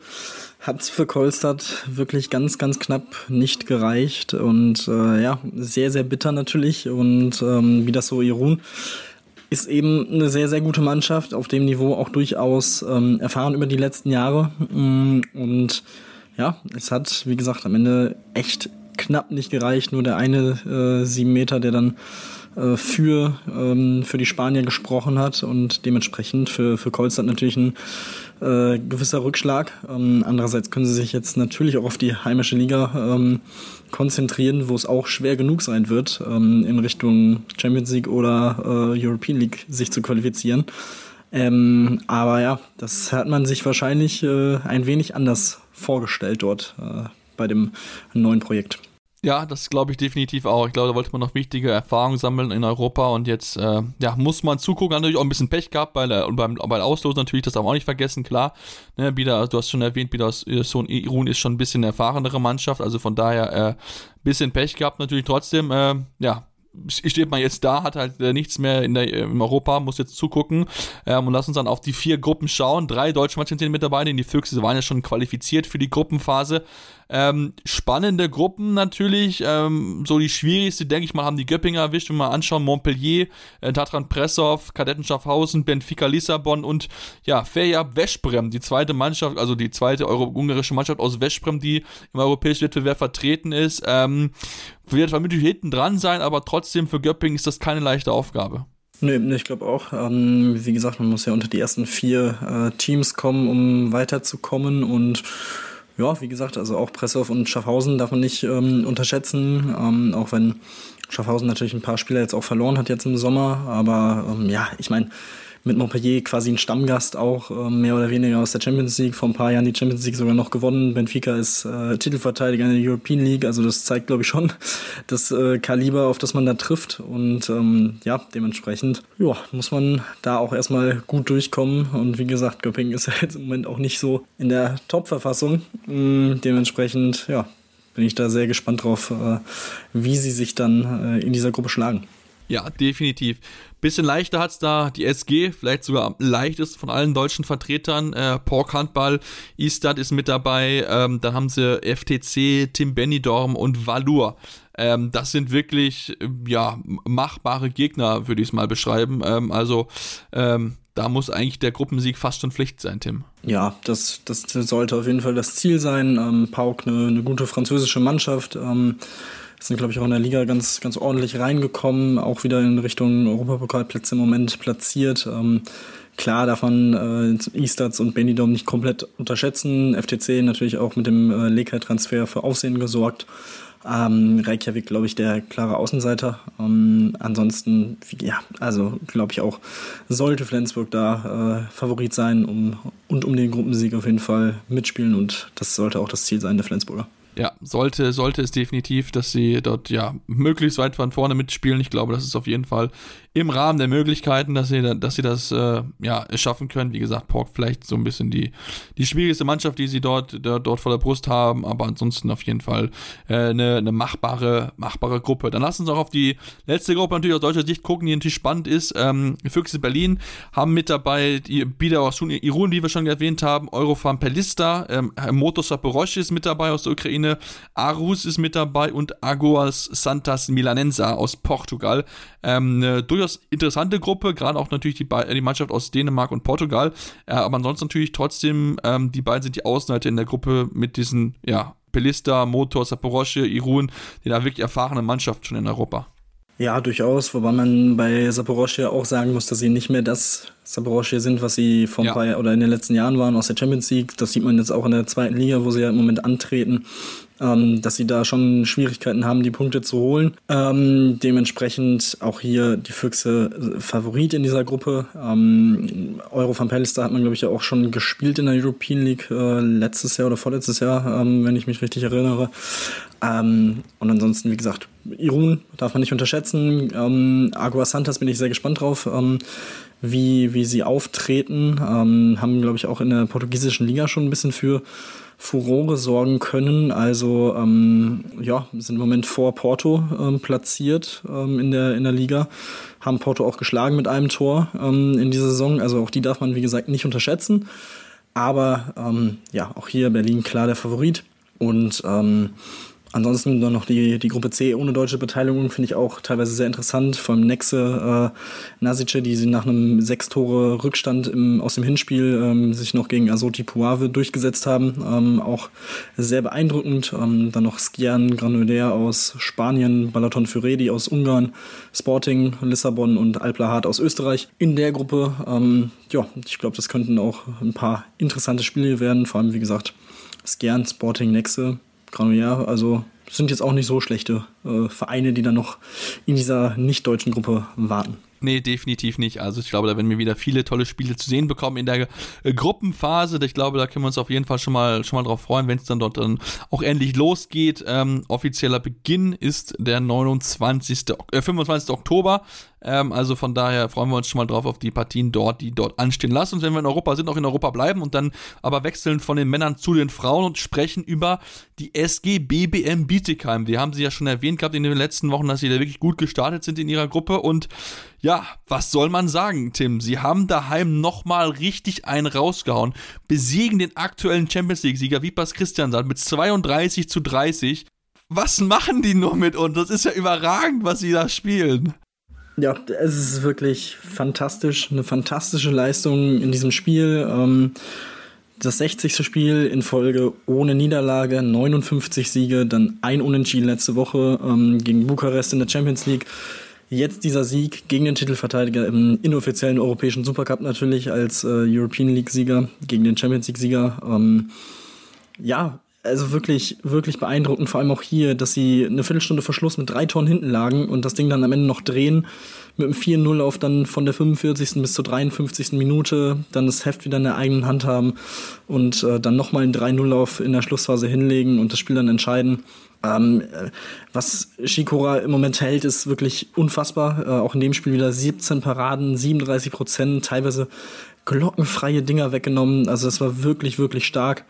hat es für Kolstadt wirklich ganz, ganz knapp nicht gereicht. Und äh, ja, sehr, sehr bitter natürlich. Und ähm, wie das so Irun ist eben eine sehr, sehr gute Mannschaft, auf dem Niveau auch durchaus ähm, erfahren über die letzten Jahre. Mm, und ja, es hat, wie gesagt, am Ende echt knapp nicht gereicht. Nur der eine äh, sieben Meter, der dann äh, für, ähm, für die Spanier gesprochen hat und dementsprechend für, für Kolstadt natürlich ein äh, gewisser Rückschlag. Ähm, andererseits können sie sich jetzt natürlich auch auf die heimische Liga ähm, konzentrieren, wo es auch schwer genug sein wird, ähm, in Richtung Champions League oder äh, European League sich zu qualifizieren. Ähm, aber ja, das hat man sich wahrscheinlich äh, ein wenig anders vorgestellt dort äh, bei dem neuen Projekt. Ja, das glaube ich definitiv auch. Ich glaube, da wollte man noch wichtige Erfahrungen sammeln in Europa und jetzt äh, ja, muss man zugucken. Hat natürlich auch ein bisschen Pech gehabt der, und beim, beim Auslosen natürlich, das darf man auch nicht vergessen, klar. Ne, Bida, du hast schon erwähnt, Bida Sohn Irun ist schon ein bisschen erfahrenere Mannschaft, also von daher äh, bisschen Pech gehabt natürlich trotzdem. Äh, ja, steht man jetzt da, hat halt äh, nichts mehr in, der, in Europa, muss jetzt zugucken ähm, und lass uns dann auf die vier Gruppen schauen. Drei deutsche Mannschaften sind mit dabei, denn die Füchse waren ja schon qualifiziert für die Gruppenphase. Ähm, spannende Gruppen natürlich. Ähm, so die schwierigste, denke ich mal, haben die Göppinger erwischt. Wenn wir mal anschauen, Montpellier, äh, Tatran Pressov, Kadetten Schaffhausen, Benfica Lissabon und ja, Ferjab Veszprem, die zweite Mannschaft, also die zweite ungarische Mannschaft aus Veszprem, die im europäischen Wettbewerb vertreten ist. Ähm, wird vermutlich hinten dran sein, aber trotzdem für Göppingen ist das keine leichte Aufgabe. Nee, ich glaube auch. Ähm, wie gesagt, man muss ja unter die ersten vier äh, Teams kommen, um weiterzukommen und ja, wie gesagt, also auch Pressow und Schaffhausen darf man nicht ähm, unterschätzen, ähm, auch wenn Schaffhausen natürlich ein paar Spieler jetzt auch verloren hat jetzt im Sommer, aber ähm, ja, ich meine, mit Montpellier quasi ein Stammgast auch, äh, mehr oder weniger aus der Champions League, vor ein paar Jahren die Champions League sogar noch gewonnen. Benfica ist äh, Titelverteidiger in der European League, also das zeigt, glaube ich, schon <laughs> das äh, Kaliber, auf das man da trifft. Und ähm, ja, dementsprechend ja, muss man da auch erstmal gut durchkommen. Und wie gesagt, Göppingen ist <laughs> ja jetzt im Moment auch nicht so in der Top-Verfassung. Ähm, dementsprechend, ja, bin ich da sehr gespannt drauf, äh, wie sie sich dann äh, in dieser Gruppe schlagen. Ja, definitiv. Bisschen leichter hat es da die SG, vielleicht sogar am leichtesten von allen deutschen Vertretern. Äh, Pork Handball, Istad ist mit dabei, ähm, dann haben sie FTC, Tim Benidorm und Valur. Ähm, das sind wirklich, ja, machbare Gegner, würde ich es mal beschreiben. Ähm, also, ähm, da muss eigentlich der Gruppensieg fast schon Pflicht sein, Tim. Ja, das, das sollte auf jeden Fall das Ziel sein. Ähm, Pauk, eine, eine gute französische Mannschaft. Ähm, sind, glaube ich, auch in der Liga ganz, ganz ordentlich reingekommen, auch wieder in Richtung Europapokalplätze im Moment platziert. Ähm, klar darf man äh, Eastats und Benidorm nicht komplett unterschätzen. FTC natürlich auch mit dem äh, Lekei-Transfer für Aufsehen gesorgt. Ähm, Reykjavik, glaube ich, der klare Außenseiter. Ähm, ansonsten, ja, also glaube ich auch, sollte Flensburg da äh, Favorit sein um, und um den Gruppensieg auf jeden Fall mitspielen und das sollte auch das Ziel sein der Flensburger. Ja, sollte, sollte es definitiv, dass sie dort ja möglichst weit von vorne mitspielen. Ich glaube, das ist auf jeden Fall im Rahmen der Möglichkeiten, dass sie, dass sie das äh, ja, schaffen können. Wie gesagt, Pork vielleicht so ein bisschen die, die schwierigste Mannschaft, die sie dort, der, dort vor der Brust haben, aber ansonsten auf jeden Fall äh, eine, eine machbare, machbare Gruppe. Dann lassen uns auch auf die letzte Gruppe natürlich aus deutscher Sicht gucken, die natürlich spannend ist. Ähm, Füchse Berlin haben mit dabei die aus Irun, wie wir schon erwähnt haben, Eurofarm Pelista, ähm, Motor Saporosch ist mit dabei aus der Ukraine, Arus ist mit dabei und Aguas Santas Milanensa aus Portugal. Ähm, durchaus interessante Gruppe, gerade auch natürlich die, die Mannschaft aus Dänemark und Portugal. Äh, aber ansonsten natürlich trotzdem, ähm, die beiden sind die Außenseiter in der Gruppe mit diesen, ja, Pelista, Motor, Saporosche, Irun, die da wirklich erfahrene Mannschaft schon in Europa. Ja, durchaus, wobei man bei Saporosche auch sagen muss, dass sie nicht mehr das Saporosche sind, was sie vor ja. paar oder in den letzten Jahren waren aus der Champions League. Das sieht man jetzt auch in der zweiten Liga, wo sie ja im Moment antreten ähm, dass sie da schon Schwierigkeiten haben, die Punkte zu holen. Ähm, dementsprechend auch hier die Füchse äh, Favorit in dieser Gruppe. Ähm, Euro van Pallister hat man, glaube ich, ja auch schon gespielt in der European League äh, letztes Jahr oder vorletztes Jahr, ähm, wenn ich mich richtig erinnere. Ähm, und ansonsten, wie gesagt, Irun darf man nicht unterschätzen. Ähm, Agua Santas bin ich sehr gespannt drauf. Ähm, wie, wie sie auftreten, ähm, haben, glaube ich, auch in der portugiesischen Liga schon ein bisschen für Furore sorgen können. Also ähm, ja, sind im Moment vor Porto ähm, platziert ähm, in, der, in der Liga. Haben Porto auch geschlagen mit einem Tor ähm, in dieser Saison. Also auch die darf man, wie gesagt, nicht unterschätzen. Aber ähm, ja, auch hier Berlin klar der Favorit. Und ähm, Ansonsten dann noch die, die Gruppe C ohne deutsche Beteiligung finde ich auch teilweise sehr interessant. Vor allem Nexe äh, Nasice, die sie nach einem sechs Tore Rückstand im, aus dem Hinspiel ähm, sich noch gegen Azoti Puave durchgesetzt haben. Ähm, auch sehr beeindruckend. Ähm, dann noch Skian Granoller aus Spanien, Balaton Furedi aus Ungarn, Sporting Lissabon und Alplahat aus Österreich in der Gruppe. Ähm, ja, ich glaube, das könnten auch ein paar interessante Spiele werden. Vor allem, wie gesagt, Skian, Sporting, Nexe Granollers, also sind jetzt auch nicht so schlechte äh, Vereine, die dann noch in dieser nicht-deutschen Gruppe warten. Nee, definitiv nicht. Also ich glaube, da werden wir wieder viele tolle Spiele zu sehen bekommen in der äh, Gruppenphase. Ich glaube, da können wir uns auf jeden Fall schon mal, schon mal drauf freuen, wenn es dann dort dann auch endlich losgeht. Ähm, offizieller Beginn ist der 29. Äh, 25. Oktober. Ähm, also von daher freuen wir uns schon mal drauf auf die Partien dort, die dort anstehen. Lass uns, wenn wir in Europa sind, auch in Europa bleiben und dann aber wechseln von den Männern zu den Frauen und sprechen über die SG BBM Bietigheim. Wir haben sie ja schon erwähnt gehabt in den letzten Wochen, dass sie da wirklich gut gestartet sind in ihrer Gruppe und ja, was soll man sagen, Tim? Sie haben daheim nochmal richtig einen rausgehauen, besiegen den aktuellen Champions League-Sieger Vipas Christiansand mit 32 zu 30. Was machen die nur mit uns? Das ist ja überragend, was sie da spielen. Ja, es ist wirklich fantastisch, eine fantastische Leistung in diesem Spiel. Ähm, das 60. Spiel in Folge ohne Niederlage, 59 Siege, dann ein Unentschieden letzte Woche ähm, gegen Bukarest in der Champions League. Jetzt dieser Sieg gegen den Titelverteidiger im inoffiziellen europäischen Supercup natürlich als äh, European League-Sieger gegen den Champions League-Sieger. Ähm, ja, also wirklich, wirklich beeindruckend, vor allem auch hier, dass sie eine Viertelstunde Verschluss mit drei Toren hinten lagen und das Ding dann am Ende noch drehen mit einem 4-0 auf dann von der 45. bis zur 53. Minute dann das Heft wieder in der eigenen Hand haben und äh, dann nochmal einen 3-0 auf in der Schlussphase hinlegen und das Spiel dann entscheiden. Ähm, äh, was Shikora im Moment hält, ist wirklich unfassbar. Äh, auch in dem Spiel wieder 17 Paraden, 37 Prozent, teilweise glockenfreie Dinger weggenommen. Also das war wirklich, wirklich stark.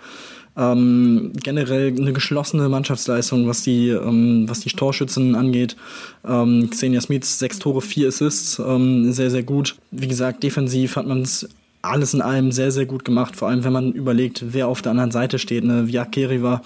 Ähm, generell eine geschlossene Mannschaftsleistung, was die, ähm, was die Torschützen angeht. Ähm, Xenia Smith, sechs Tore, vier Assists, ähm, sehr, sehr gut. Wie gesagt, defensiv hat man es alles in allem sehr, sehr gut gemacht. Vor allem, wenn man überlegt, wer auf der anderen Seite steht. Ne? Via Keriva,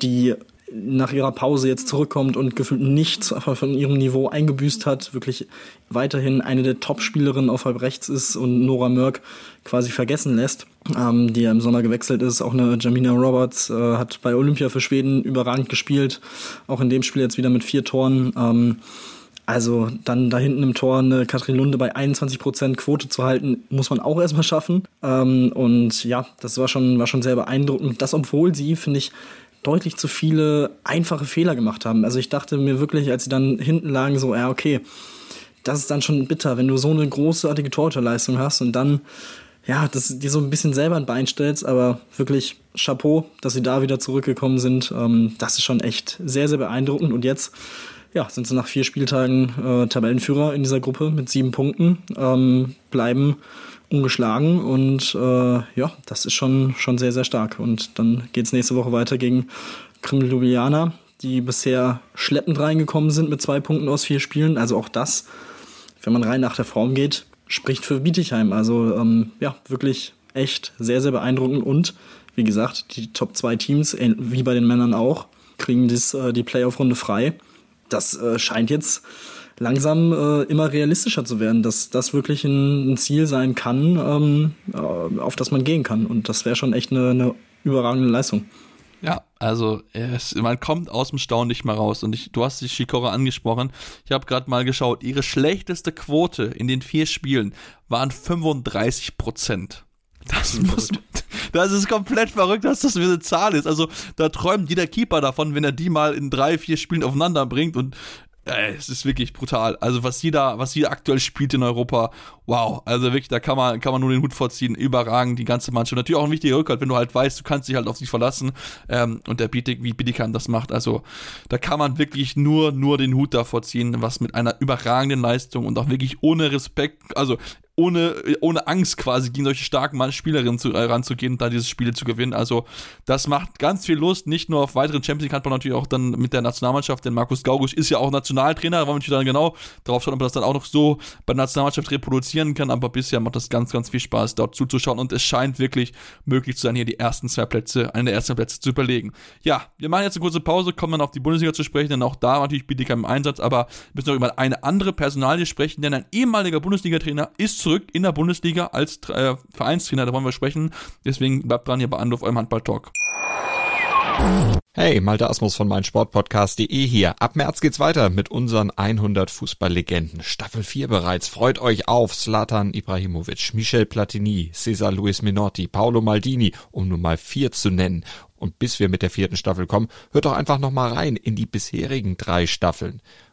die nach ihrer Pause jetzt zurückkommt und gefühlt nichts von ihrem Niveau eingebüßt hat, wirklich weiterhin eine der Top-Spielerinnen auf halb rechts ist und Nora Mörk quasi vergessen lässt, ähm, die ja im Sommer gewechselt ist. Auch eine Jamina Roberts äh, hat bei Olympia für Schweden überragend gespielt, auch in dem Spiel jetzt wieder mit vier Toren. Ähm, also dann da hinten im Tor eine Katrin Lunde bei 21% Quote zu halten, muss man auch erstmal schaffen. Ähm, und ja, das war schon, war schon sehr beeindruckend. Das, obwohl sie, finde ich, deutlich zu viele einfache Fehler gemacht haben. Also ich dachte mir wirklich, als sie dann hinten lagen, so, ja, okay, das ist dann schon bitter, wenn du so eine großartige Torhüterleistung hast und dann, ja, das dir so ein bisschen selber ein Bein stellst, aber wirklich Chapeau, dass sie da wieder zurückgekommen sind. Ähm, das ist schon echt sehr, sehr beeindruckend. Und jetzt, ja, sind sie nach vier Spieltagen äh, Tabellenführer in dieser Gruppe mit sieben Punkten, ähm, bleiben ungeschlagen und äh, ja, das ist schon, schon sehr, sehr stark. Und dann geht es nächste Woche weiter gegen Kreml Ljubljana, die bisher schleppend reingekommen sind mit zwei Punkten aus vier Spielen. Also auch das, wenn man rein nach der Form geht, spricht für Bietigheim. Also ähm, ja, wirklich echt sehr, sehr beeindruckend und wie gesagt, die Top 2 Teams, wie bei den Männern auch, kriegen das, äh, die Playoff-Runde frei. Das äh, scheint jetzt langsam äh, immer realistischer zu werden, dass das wirklich ein, ein Ziel sein kann, ähm, äh, auf das man gehen kann. Und das wäre schon echt eine, eine überragende Leistung. Also es, man kommt aus dem Staunen nicht mal raus. Und ich, du hast die Shikora angesprochen. Ich habe gerade mal geschaut. Ihre schlechteste Quote in den vier Spielen waren 35 Prozent. Das, muss, das ist komplett verrückt, dass das eine Zahl ist. Also da träumt jeder Keeper davon, wenn er die mal in drei, vier Spielen aufeinander bringt. Und Ey, es ist wirklich brutal. Also was sie da, was sie aktuell spielt in Europa, wow. Also wirklich, da kann man, kann man nur den Hut vorziehen. Überragend, die ganze Mannschaft. Natürlich auch ein wichtiger Rückhalt, wenn du halt weißt, du kannst dich halt auf sich verlassen. Ähm, und der Bietig, wie Bietigheim das macht. Also da kann man wirklich nur, nur den Hut davor ziehen, was mit einer überragenden Leistung und auch wirklich ohne Respekt, also ohne, ohne Angst quasi gegen solche starken Spielerinnen zu, äh, ranzugehen und da diese Spiele zu gewinnen. Also das macht ganz viel Lust, nicht nur auf weiteren Champions League Handball, natürlich auch dann mit der Nationalmannschaft, denn Markus Gaugusch ist ja auch Nationaltrainer, wollen wir natürlich dann genau darauf schauen, ob er das dann auch noch so bei der Nationalmannschaft reproduzieren kann, aber bisher macht das ganz, ganz viel Spaß, dort zuzuschauen und es scheint wirklich möglich zu sein, hier die ersten zwei Plätze, einen der ersten Plätze zu überlegen. Ja, wir machen jetzt eine kurze Pause, kommen dann auf die Bundesliga zu sprechen, denn auch da natürlich bietet keinen Einsatz, aber wir müssen noch über eine andere Personalie sprechen, denn ein ehemaliger Bundesliga-Trainer ist zurück in der Bundesliga als äh, Vereinstrainer, da wollen wir sprechen. Deswegen bleibt dran hier bei Anruf eurem Handball-Talk. Hey, Malte Asmus von meinsportpodcast.de hier. Ab März geht's weiter mit unseren 100 Fußballlegenden. Staffel 4 bereits. Freut euch auf Slatan Ibrahimovic, Michel Platini, Cesar Luis Minotti, Paolo Maldini, um nur mal vier zu nennen. Und bis wir mit der vierten Staffel kommen, hört doch einfach noch mal rein in die bisherigen drei Staffeln.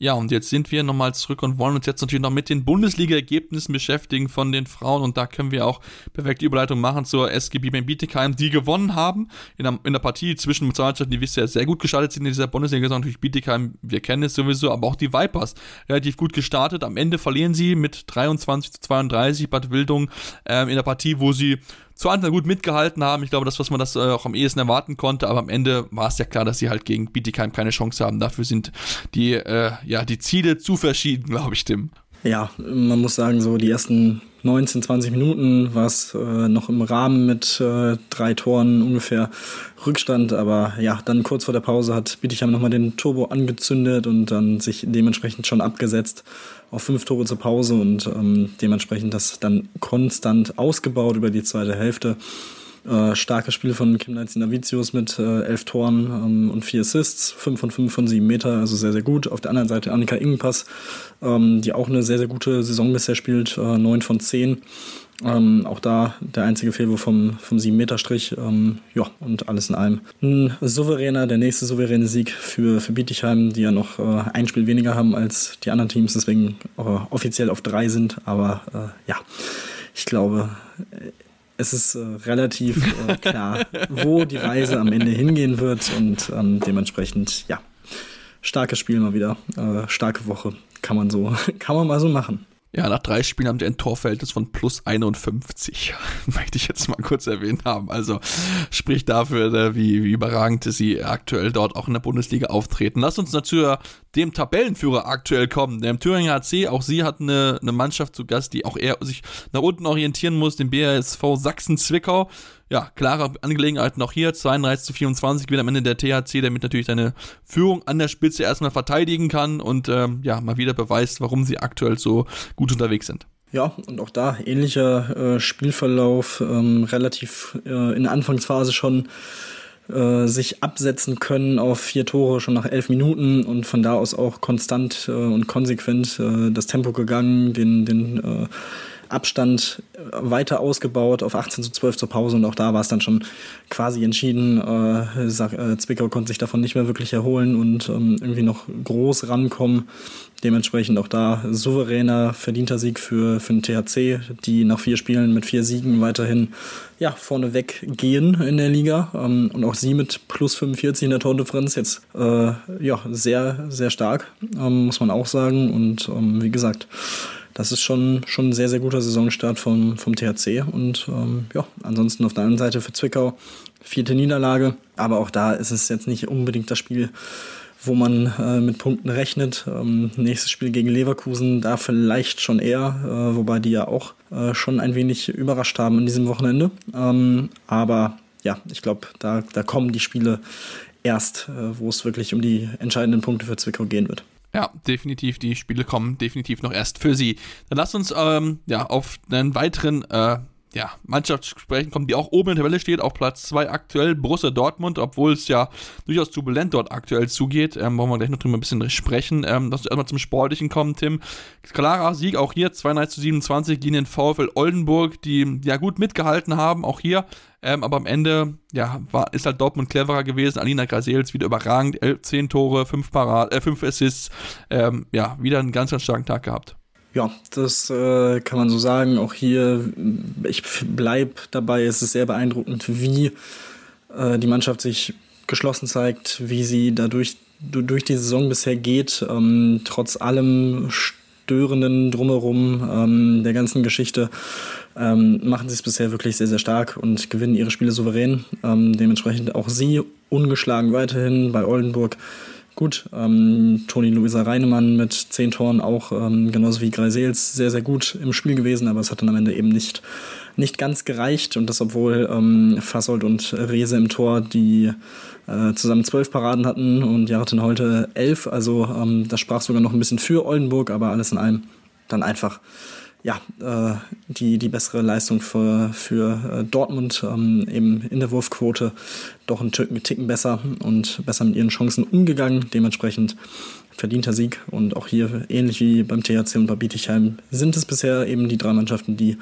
Ja, und jetzt sind wir nochmal zurück und wollen uns jetzt natürlich noch mit den Bundesliga-Ergebnissen beschäftigen von den Frauen. Und da können wir auch perfekt die Überleitung machen zur SGB Bietigheim, die gewonnen haben in der, in der Partie zwischen zwei Mannschaften, die bisher sehr gut gestartet sind in dieser Bundesliga. Natürlich Bietigheim, wir kennen es sowieso, aber auch die Vipers relativ gut gestartet. Am Ende verlieren sie mit 23 zu 32 Bad Wildung ähm, in der Partie, wo sie zu Anfang gut mitgehalten haben. Ich glaube, das, was man das äh, auch am ehesten erwarten konnte, aber am Ende war es ja klar, dass sie halt gegen Bietigheim keine Chance haben. Dafür sind die, äh, ja, die Ziele zu verschieden, <laughs> glaube ich, Tim. Ja, man muss sagen, so die ersten 19, 20 Minuten war es äh, noch im Rahmen mit äh, drei Toren ungefähr Rückstand, aber ja, dann kurz vor der Pause hat Bietigheim nochmal den Turbo angezündet und dann sich dementsprechend schon abgesetzt auf fünf Tore zur Pause und ähm, dementsprechend das dann konstant ausgebaut über die zweite Hälfte. Äh, starkes Spiel von Kim Navicius mit äh, elf Toren ähm, und vier Assists, fünf von fünf von sieben Meter, also sehr, sehr gut. Auf der anderen Seite Annika Ingenpass, ähm, die auch eine sehr, sehr gute Saison bisher spielt, äh, neun von zehn. Ähm, auch da der einzige Fehlwurf vom, vom 7-Meter-Strich. Ähm, ja, und alles in allem. Ein souveräner, der nächste souveräne Sieg für, für Bietigheim, die ja noch äh, ein Spiel weniger haben als die anderen Teams, deswegen äh, offiziell auf drei sind. Aber äh, ja, ich glaube, es ist äh, relativ äh, klar, wo die Reise am Ende hingehen wird und ähm, dementsprechend, ja, starkes Spiel mal wieder, äh, starke Woche, kann man so, <laughs> kann man mal so machen. Ja, nach drei Spielen haben die ein Torverhältnis von plus 51. <laughs> Möchte ich jetzt mal kurz erwähnt haben. Also spricht dafür, äh, wie, wie überragend sie aktuell dort auch in der Bundesliga auftreten. Lass uns natürlich dem Tabellenführer aktuell kommen. Dem Thüringer HC, auch sie hat eine, eine Mannschaft zu Gast, die auch eher sich nach unten orientieren muss, den BASV Sachsen-Zwickau ja, klare Angelegenheit noch hier, 32 zu 24 gewinnt am Ende der THC, damit natürlich seine Führung an der Spitze erstmal verteidigen kann und ähm, ja, mal wieder beweist, warum sie aktuell so gut unterwegs sind. Ja, und auch da ähnlicher äh, Spielverlauf, ähm, relativ äh, in der Anfangsphase schon äh, sich absetzen können auf vier Tore schon nach elf Minuten und von da aus auch konstant äh, und konsequent äh, das Tempo gegangen, den, den äh, Abstand äh, weiter ausgebaut auf 18 zu 12 zur Pause und auch da war es dann schon quasi entschieden. Äh, äh, Zwickau konnte sich davon nicht mehr wirklich erholen und ähm, irgendwie noch groß rankommen. Dementsprechend auch da souveräner, verdienter Sieg für, für den THC, die nach vier Spielen mit vier Siegen weiterhin ja, vorneweg gehen in der Liga. Ähm, und auch sie mit plus 45 in der Tordifferenz jetzt äh, ja, sehr, sehr stark, ähm, muss man auch sagen. Und ähm, wie gesagt, das ist schon, schon ein sehr, sehr guter Saisonstart vom, vom THC. Und ähm, ja, ansonsten auf der anderen Seite für Zwickau vierte Niederlage. Aber auch da ist es jetzt nicht unbedingt das Spiel, wo man äh, mit Punkten rechnet. Ähm, nächstes Spiel gegen Leverkusen, da vielleicht schon eher, äh, wobei die ja auch äh, schon ein wenig überrascht haben in diesem Wochenende. Ähm, aber ja, ich glaube, da, da kommen die Spiele erst, äh, wo es wirklich um die entscheidenden Punkte für Zwickau gehen wird. Ja, definitiv. Die Spiele kommen definitiv noch erst für sie. Dann lasst uns ähm, ja auf einen weiteren äh, ja, Mannschaft sprechen kommen, die auch oben in der Tabelle steht, auf Platz 2 aktuell, Borussia Dortmund, obwohl es ja durchaus turbulent dort aktuell zugeht, ähm, wollen wir gleich noch drüber ein bisschen sprechen. Ähm, lass uns erstmal zum Sportlichen kommen, Tim. Klarer Sieg auch hier, 32 zu 27 gegen den VfL Oldenburg, die ja gut mitgehalten haben, auch hier, ähm, aber am Ende, ja, war, ist halt Dortmund cleverer gewesen. Alina Grasels wieder überragend, 10 Tore, 5 Parad, äh, 5 Assists, ähm, ja, wieder einen ganz, ganz starken Tag gehabt. Ja, das äh, kann man so sagen. Auch hier, ich bleibe dabei, es ist sehr beeindruckend, wie äh, die Mannschaft sich geschlossen zeigt, wie sie dadurch durch die Saison bisher geht, ähm, trotz allem Störenden drumherum, ähm, der ganzen Geschichte, ähm, machen sie es bisher wirklich sehr, sehr stark und gewinnen ihre Spiele souverän. Ähm, dementsprechend auch sie ungeschlagen weiterhin bei Oldenburg gut. Ähm, Toni Luisa Reinemann mit zehn Toren auch, ähm, genauso wie Greisels, sehr, sehr gut im Spiel gewesen, aber es hat dann am Ende eben nicht, nicht ganz gereicht. Und das, obwohl ähm, Fassold und Rese im Tor, die äh, zusammen zwölf Paraden hatten und Jaratin Holte elf. Also ähm, das sprach sogar noch ein bisschen für Oldenburg, aber alles in allem dann einfach ja, äh, die, die bessere Leistung für, für äh, Dortmund ähm, eben in der Wurfquote doch einen Ticken besser und besser mit ihren Chancen umgegangen. Dementsprechend verdienter Sieg und auch hier ähnlich wie beim THC und bei Bietigheim sind es bisher eben die drei Mannschaften, die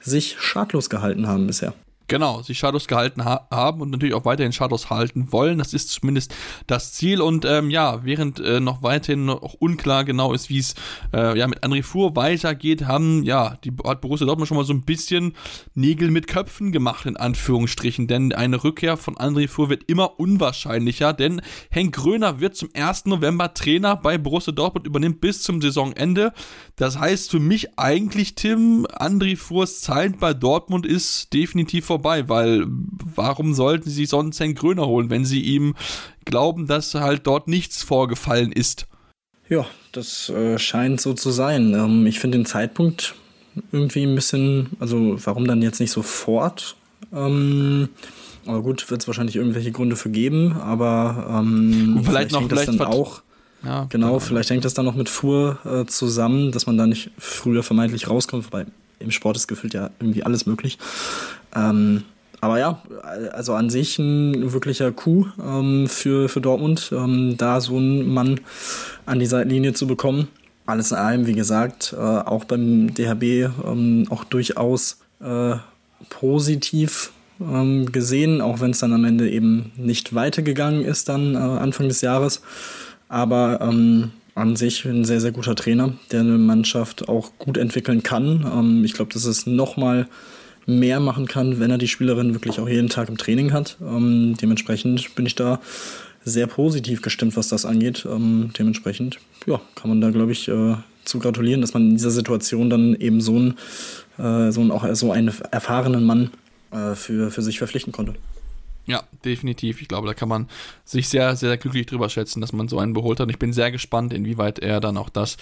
sich schadlos gehalten haben bisher. Genau, sie Shadows gehalten ha haben und natürlich auch weiterhin Shadows halten wollen. Das ist zumindest das Ziel. Und ähm, ja, während äh, noch weiterhin noch unklar genau ist, wie es äh, ja, mit André Fuhr weitergeht, haben ja, die hat Borussia Dortmund schon mal so ein bisschen Nägel mit Köpfen gemacht, in Anführungsstrichen. Denn eine Rückkehr von André Fuhr wird immer unwahrscheinlicher, denn Henk Gröner wird zum 1. November Trainer bei Borussia Dortmund, übernimmt bis zum Saisonende. Das heißt für mich eigentlich, Tim, André Fuhrs Zeit bei Dortmund ist definitiv vorbei vorbei, weil warum sollten sie sonst Herrn Gröner holen, wenn sie ihm glauben, dass halt dort nichts vorgefallen ist? Ja, das äh, scheint so zu sein. Ähm, ich finde den Zeitpunkt irgendwie ein bisschen, also warum dann jetzt nicht sofort? Ähm, aber gut, wird es wahrscheinlich irgendwelche Gründe für geben, aber ähm, vielleicht, vielleicht noch vielleicht das dann auch. Ja, genau, genau, vielleicht hängt das dann noch mit Fuhr äh, zusammen, dass man da nicht früher vermeintlich rauskommt, wobei im Sport ist gefühlt ja irgendwie alles möglich. Ähm, aber ja, also an sich ein wirklicher Coup ähm, für, für Dortmund, ähm, da so einen Mann an die Seitenlinie zu bekommen. Alles in allem, wie gesagt, äh, auch beim DHB ähm, auch durchaus äh, positiv ähm, gesehen, auch wenn es dann am Ende eben nicht weitergegangen ist, dann äh, Anfang des Jahres. Aber ähm, an sich ein sehr, sehr guter Trainer, der eine Mannschaft auch gut entwickeln kann. Ähm, ich glaube, dass es nochmal mehr machen kann, wenn er die Spielerin wirklich auch jeden Tag im Training hat. Ähm, dementsprechend bin ich da sehr positiv gestimmt, was das angeht. Ähm, dementsprechend, ja, kann man da, glaube ich, äh, zu gratulieren, dass man in dieser Situation dann eben so einen, äh, so einen, auch so einen erfahrenen Mann äh, für, für sich verpflichten konnte. Ja, definitiv. Ich glaube, da kann man sich sehr, sehr glücklich drüber schätzen, dass man so einen beholt hat. Und ich bin sehr gespannt, inwieweit er dann auch das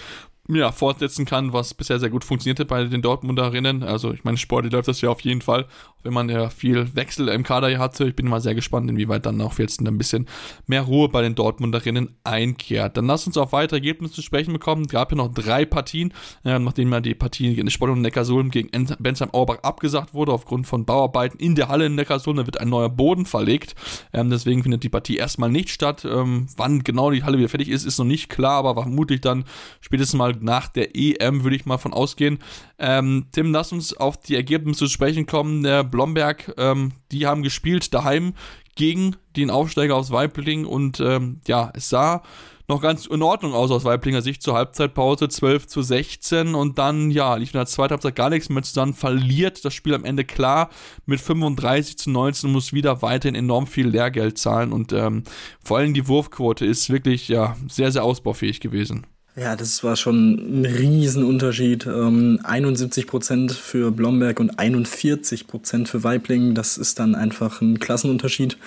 ja, fortsetzen kann, was bisher sehr gut funktionierte bei den Dortmunderinnen. Also ich meine, sportlich läuft das ja auf jeden Fall, wenn man ja viel Wechsel im Kader hier hatte. Ich bin mal sehr gespannt, inwieweit dann auch jetzt ein bisschen mehr Ruhe bei den Dortmunderinnen einkehrt. Dann lass uns auf weitere Ergebnisse zu sprechen bekommen. Es gab ja noch drei Partien, äh, nachdem ja die Partie in Sport und Neckarsulm gegen Bensheim Auerbach abgesagt wurde, aufgrund von Bauarbeiten in der Halle in Neckarsulm. Da wird ein neuer Boden verlegt. Ähm, deswegen findet die Partie erstmal nicht statt. Ähm, wann genau die Halle wieder fertig ist, ist noch nicht klar, aber vermutlich dann spätestens mal nach der EM, würde ich mal von ausgehen. Ähm, Tim, lass uns auf die Ergebnisse zu sprechen kommen. Der Blomberg, ähm, die haben gespielt daheim gegen den Aufsteiger aus Weibling und ähm, ja, es sah noch ganz in Ordnung aus aus Weiblinger Sicht zur Halbzeitpause 12 zu 16 und dann, ja, lief in der zweiten Halbzeit gar nichts mehr zusammen, verliert das Spiel am Ende klar mit 35 zu 19 und muss wieder weiterhin enorm viel Lehrgeld zahlen und ähm, vor allem die Wurfquote ist wirklich, ja, sehr, sehr ausbaufähig gewesen. Ja, das war schon ein Riesenunterschied. Ähm, 71 Prozent für Blomberg und 41 Prozent für Weibling. Das ist dann einfach ein Klassenunterschied.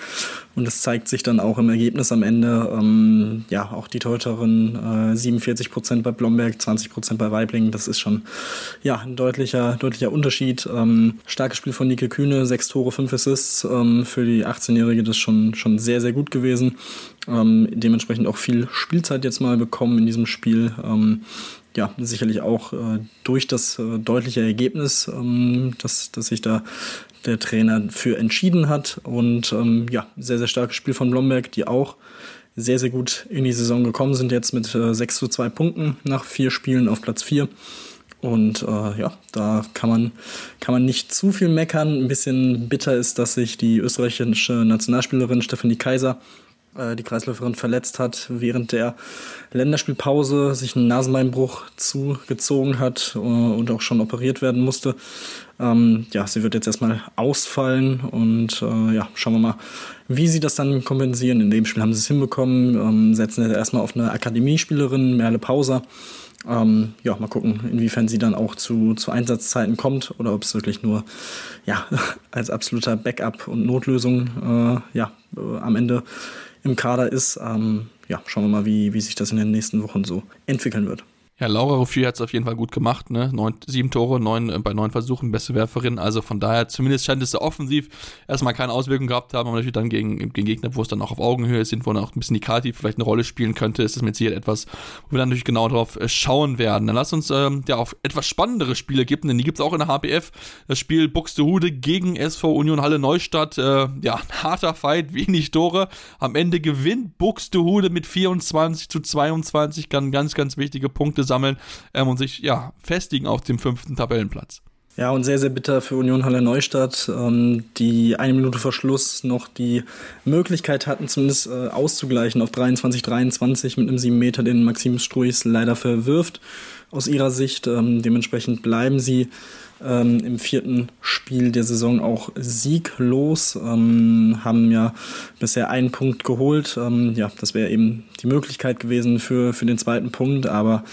Und das zeigt sich dann auch im Ergebnis am Ende. Ähm, ja, auch die Teuterin äh, 47 Prozent bei Blomberg, 20 Prozent bei Weibling. Das ist schon ja, ein deutlicher, deutlicher Unterschied. Ähm, starkes Spiel von Nike Kühne, sechs Tore, fünf Assists. Ähm, für die 18-Jährige das schon, schon sehr, sehr gut gewesen. Ähm, dementsprechend auch viel Spielzeit jetzt mal bekommen in diesem Spiel. Ähm, ja, sicherlich auch äh, durch das äh, deutliche Ergebnis, ähm, dass, dass sich da der Trainer für entschieden hat. Und ähm, ja, sehr, sehr starkes Spiel von Blomberg, die auch sehr, sehr gut in die Saison gekommen sind, jetzt mit äh, 6 zu 2 Punkten nach vier Spielen auf Platz 4. Und äh, ja, da kann man, kann man nicht zu viel meckern. Ein bisschen bitter ist, dass sich die österreichische Nationalspielerin Stephanie Kaiser äh, die Kreisläuferin verletzt hat, während der Länderspielpause sich einen Nasenbeinbruch zugezogen hat äh, und auch schon operiert werden musste. Ähm, ja, sie wird jetzt erstmal ausfallen und äh, ja, schauen wir mal, wie sie das dann kompensieren. In dem Spiel haben sie es hinbekommen, ähm, setzen jetzt erstmal auf eine Akademiespielerin, Merle Pauser. Ähm, ja, mal gucken, inwiefern sie dann auch zu, zu Einsatzzeiten kommt oder ob es wirklich nur ja, <laughs> als absoluter Backup und Notlösung äh, ja, äh, am Ende im Kader ist. Ähm, ja, schauen wir mal, wie, wie sich das in den nächsten Wochen so entwickeln wird. Ja, Laura Ruffier hat es auf jeden Fall gut gemacht, ne? Neun, sieben Tore, neun äh, bei neun Versuchen, beste Werferin. Also von daher, zumindest scheint es offensiv erstmal keine Auswirkungen gehabt haben, aber natürlich dann gegen, gegen Gegner, wo es dann auch auf Augenhöhe sind, wo dann auch ein bisschen die Kati vielleicht eine Rolle spielen könnte, ist das mit Sicherheit etwas, wo wir dann natürlich genau drauf äh, schauen werden. Dann lass uns ähm, ja auf etwas spannendere Spiele geben, denn die gibt es auch in der HBF. Das Spiel Buxtehude gegen SV Union Halle Neustadt. Äh, ja, ein harter Fight, <laughs> wenig Tore. Am Ende gewinnt Buxtehude mit 24 zu 22, kann ganz, ganz wichtige Punkte sammeln ähm, und sich ja festigen auf dem fünften Tabellenplatz. Ja, und sehr, sehr bitter für Union Halle Neustadt, ähm, die eine Minute vor Schluss noch die Möglichkeit hatten, zumindest äh, auszugleichen auf 23, 23 mit einem 7 Meter, den Maxim Struis leider verwirft aus ihrer Sicht. Ähm, dementsprechend bleiben sie ähm, im vierten Spiel der Saison auch sieglos, ähm, haben ja bisher einen Punkt geholt. Ähm, ja, das wäre eben die Möglichkeit gewesen für, für den zweiten Punkt, aber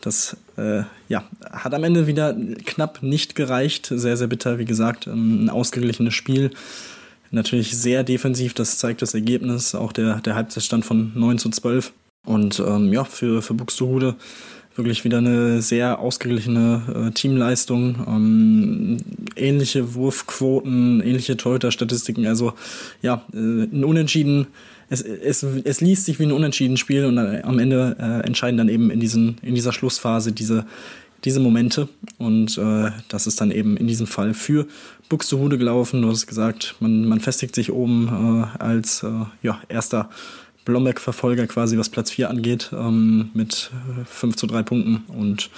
das äh, ja, hat am Ende wieder knapp nicht gereicht. Sehr, sehr bitter, wie gesagt, ähm, ein ausgeglichenes Spiel. Natürlich sehr defensiv, das zeigt das Ergebnis, auch der, der Halbzeitstand von 9 zu 12. Und ähm, ja, für, für Buxtehude wirklich wieder eine sehr ausgeglichene äh, Teamleistung. Ähm, ähnliche Wurfquoten, ähnliche Torhüter-Statistiken. Also ja, äh, ein Unentschieden. Es, es, es liest sich wie ein Unentschieden-Spiel und dann, am Ende äh, entscheiden dann eben in, diesen, in dieser Schlussphase diese, diese Momente. Und äh, das ist dann eben in diesem Fall für Buxtehude gelaufen. Du hast gesagt, man, man festigt sich oben äh, als äh, ja, erster Blomberg-Verfolger quasi, was Platz 4 angeht, ähm, mit 5 zu 3 Punkten. Und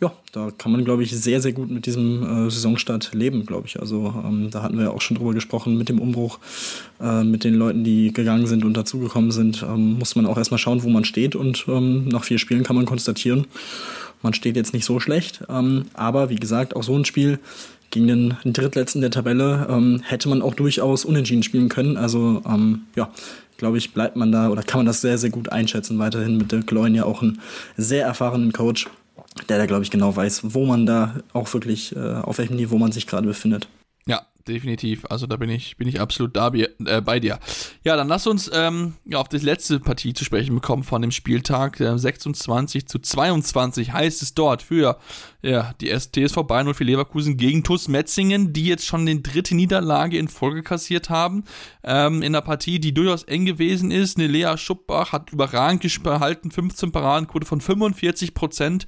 ja, da kann man, glaube ich, sehr, sehr gut mit diesem äh, Saisonstart leben, glaube ich. Also ähm, da hatten wir ja auch schon drüber gesprochen mit dem Umbruch, äh, mit den Leuten, die gegangen sind und dazugekommen sind. Ähm, muss man auch erstmal schauen, wo man steht. Und ähm, nach vier Spielen kann man konstatieren, man steht jetzt nicht so schlecht. Ähm, aber wie gesagt, auch so ein Spiel gegen den Drittletzten der Tabelle ähm, hätte man auch durchaus unentschieden spielen können. Also ähm, ja, glaube ich, bleibt man da oder kann man das sehr, sehr gut einschätzen. Weiterhin mit Dirk Leun ja auch einen sehr erfahrenen Coach, der da, glaube ich, genau weiß, wo man da auch wirklich, äh, auf welchem Niveau man sich gerade befindet. Definitiv. Also da bin ich, bin ich absolut da, äh, bei dir. Ja, dann lass uns ähm, ja, auf die letzte Partie zu sprechen bekommen von dem Spieltag. Äh, 26 zu 22 heißt es dort für ja, die TSV Bayern für Leverkusen gegen TuS Metzingen, die jetzt schon die dritte Niederlage in Folge kassiert haben. Ähm, in der Partie, die durchaus eng gewesen ist. Eine Lea Schuppbach hat überragend gehalten, 15 Paradenquote von 45 Prozent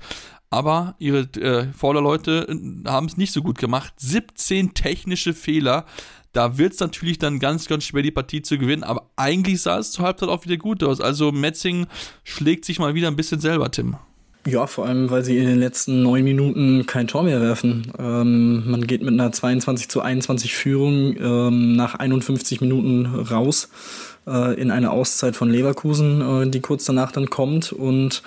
aber ihre äh, Vorderleute äh, haben es nicht so gut gemacht. 17 technische Fehler. Da wird es natürlich dann ganz, ganz schwer, die Partie zu gewinnen. Aber eigentlich sah es zur Halbzeit auch wieder gut aus. Also Metzing schlägt sich mal wieder ein bisschen selber, Tim. Ja, vor allem, weil sie in den letzten neun Minuten kein Tor mehr werfen. Ähm, man geht mit einer 22 zu 21 Führung ähm, nach 51 Minuten raus äh, in eine Auszeit von Leverkusen, äh, die kurz danach dann kommt. Und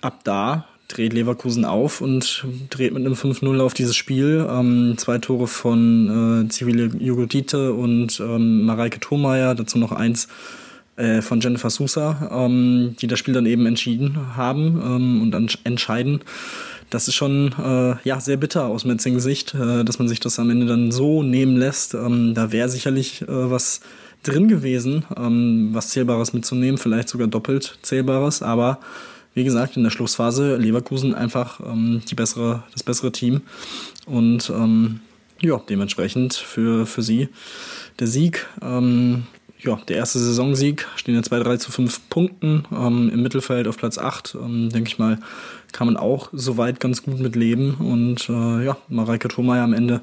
ab da dreht Leverkusen auf und dreht mit einem 5-0 auf dieses Spiel. Ähm, zwei Tore von äh, Civile Jugotite und ähm, Mareike Thurmeier, dazu noch eins äh, von Jennifer Sousa, ähm, die das Spiel dann eben entschieden haben ähm, und dann entscheiden. Das ist schon äh, ja, sehr bitter aus Metzings Sicht, äh, dass man sich das am Ende dann so nehmen lässt. Ähm, da wäre sicherlich äh, was drin gewesen, ähm, was Zählbares mitzunehmen, vielleicht sogar doppelt Zählbares, aber wie gesagt, in der Schlussphase Leverkusen einfach ähm, die bessere, das bessere Team. Und ähm, ja, dementsprechend für, für sie der Sieg. Ähm, ja, der erste Saisonsieg stehen jetzt bei 3 zu 5 Punkten ähm, im Mittelfeld auf Platz 8. Ähm, denke ich mal, kann man auch soweit ganz gut mit leben. Und äh, ja, Mareike Thurmeier am Ende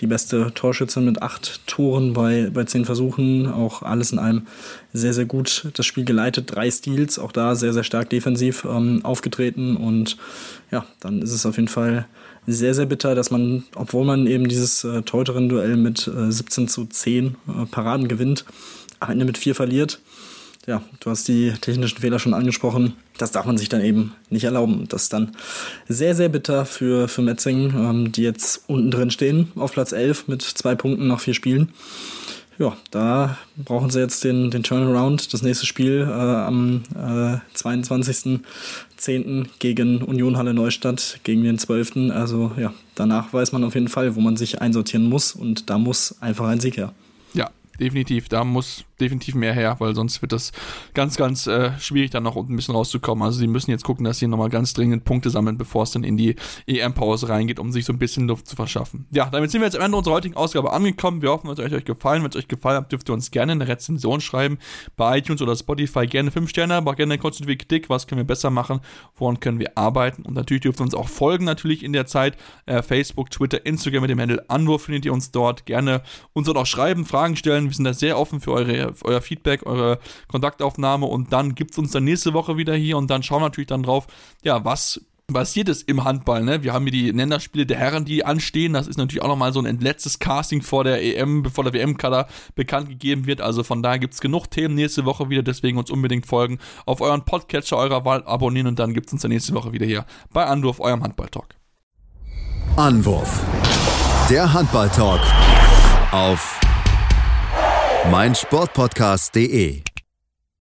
die beste Torschützin mit acht Toren bei, bei zehn Versuchen. Auch alles in allem sehr, sehr gut das Spiel geleitet. Drei Steals, auch da sehr, sehr stark defensiv ähm, aufgetreten. Und ja, dann ist es auf jeden Fall sehr, sehr bitter, dass man, obwohl man eben dieses äh, Teuterin-Duell mit äh, 17 zu 10 äh, Paraden gewinnt, am Ende mit vier verliert. Ja, du hast die technischen Fehler schon angesprochen. Das darf man sich dann eben nicht erlauben. Das ist dann sehr, sehr bitter für, für Metzing, ähm, die jetzt unten drin stehen, auf Platz 11 mit zwei Punkten nach vier Spielen. Ja, da brauchen sie jetzt den, den Turnaround. Das nächste Spiel äh, am äh, 22.10. gegen Union Halle Neustadt, gegen den 12. Also ja, danach weiß man auf jeden Fall, wo man sich einsortieren muss und da muss einfach ein Sieg her. Definitiv. Da muss definitiv mehr her, weil sonst wird das ganz, ganz äh, schwierig, dann noch ein bisschen rauszukommen. Also sie müssen jetzt gucken, dass sie nochmal ganz dringend Punkte sammeln, bevor es dann in die EM-Pause reingeht, um sich so ein bisschen Luft zu verschaffen. Ja, damit sind wir jetzt am Ende unserer heutigen Ausgabe angekommen. Wir hoffen, es hat euch gefallen. Wenn es euch gefallen hat, dürft ihr uns gerne eine Rezension schreiben bei iTunes oder Spotify. Gerne 5 Sterne, aber gerne eine konstruktive Kritik. Was können wir besser machen? Woran können wir arbeiten? Und natürlich dürft ihr uns auch folgen, natürlich in der Zeit. Äh, Facebook, Twitter, Instagram mit dem Handle Anwurf findet ihr uns dort. Gerne uns dort auch schreiben, Fragen stellen. Wir sind da sehr offen für eure euer Feedback, eure Kontaktaufnahme und dann gibt es uns dann nächste Woche wieder hier und dann schauen wir natürlich dann drauf, ja, was passiert ist im Handball. Ne? Wir haben hier die Länderspiele der Herren, die anstehen. Das ist natürlich auch nochmal so ein letztes Casting vor der EM, bevor der WM-Kader bekannt gegeben wird. Also von daher gibt es genug Themen nächste Woche wieder. Deswegen uns unbedingt folgen. Auf euren Podcatcher eurer Wahl abonnieren und dann gibt es uns dann nächste Woche wieder hier bei Anwurf, eurem Handball-Talk. Anwurf. Der Handball-Talk auf meinsportpodcast.de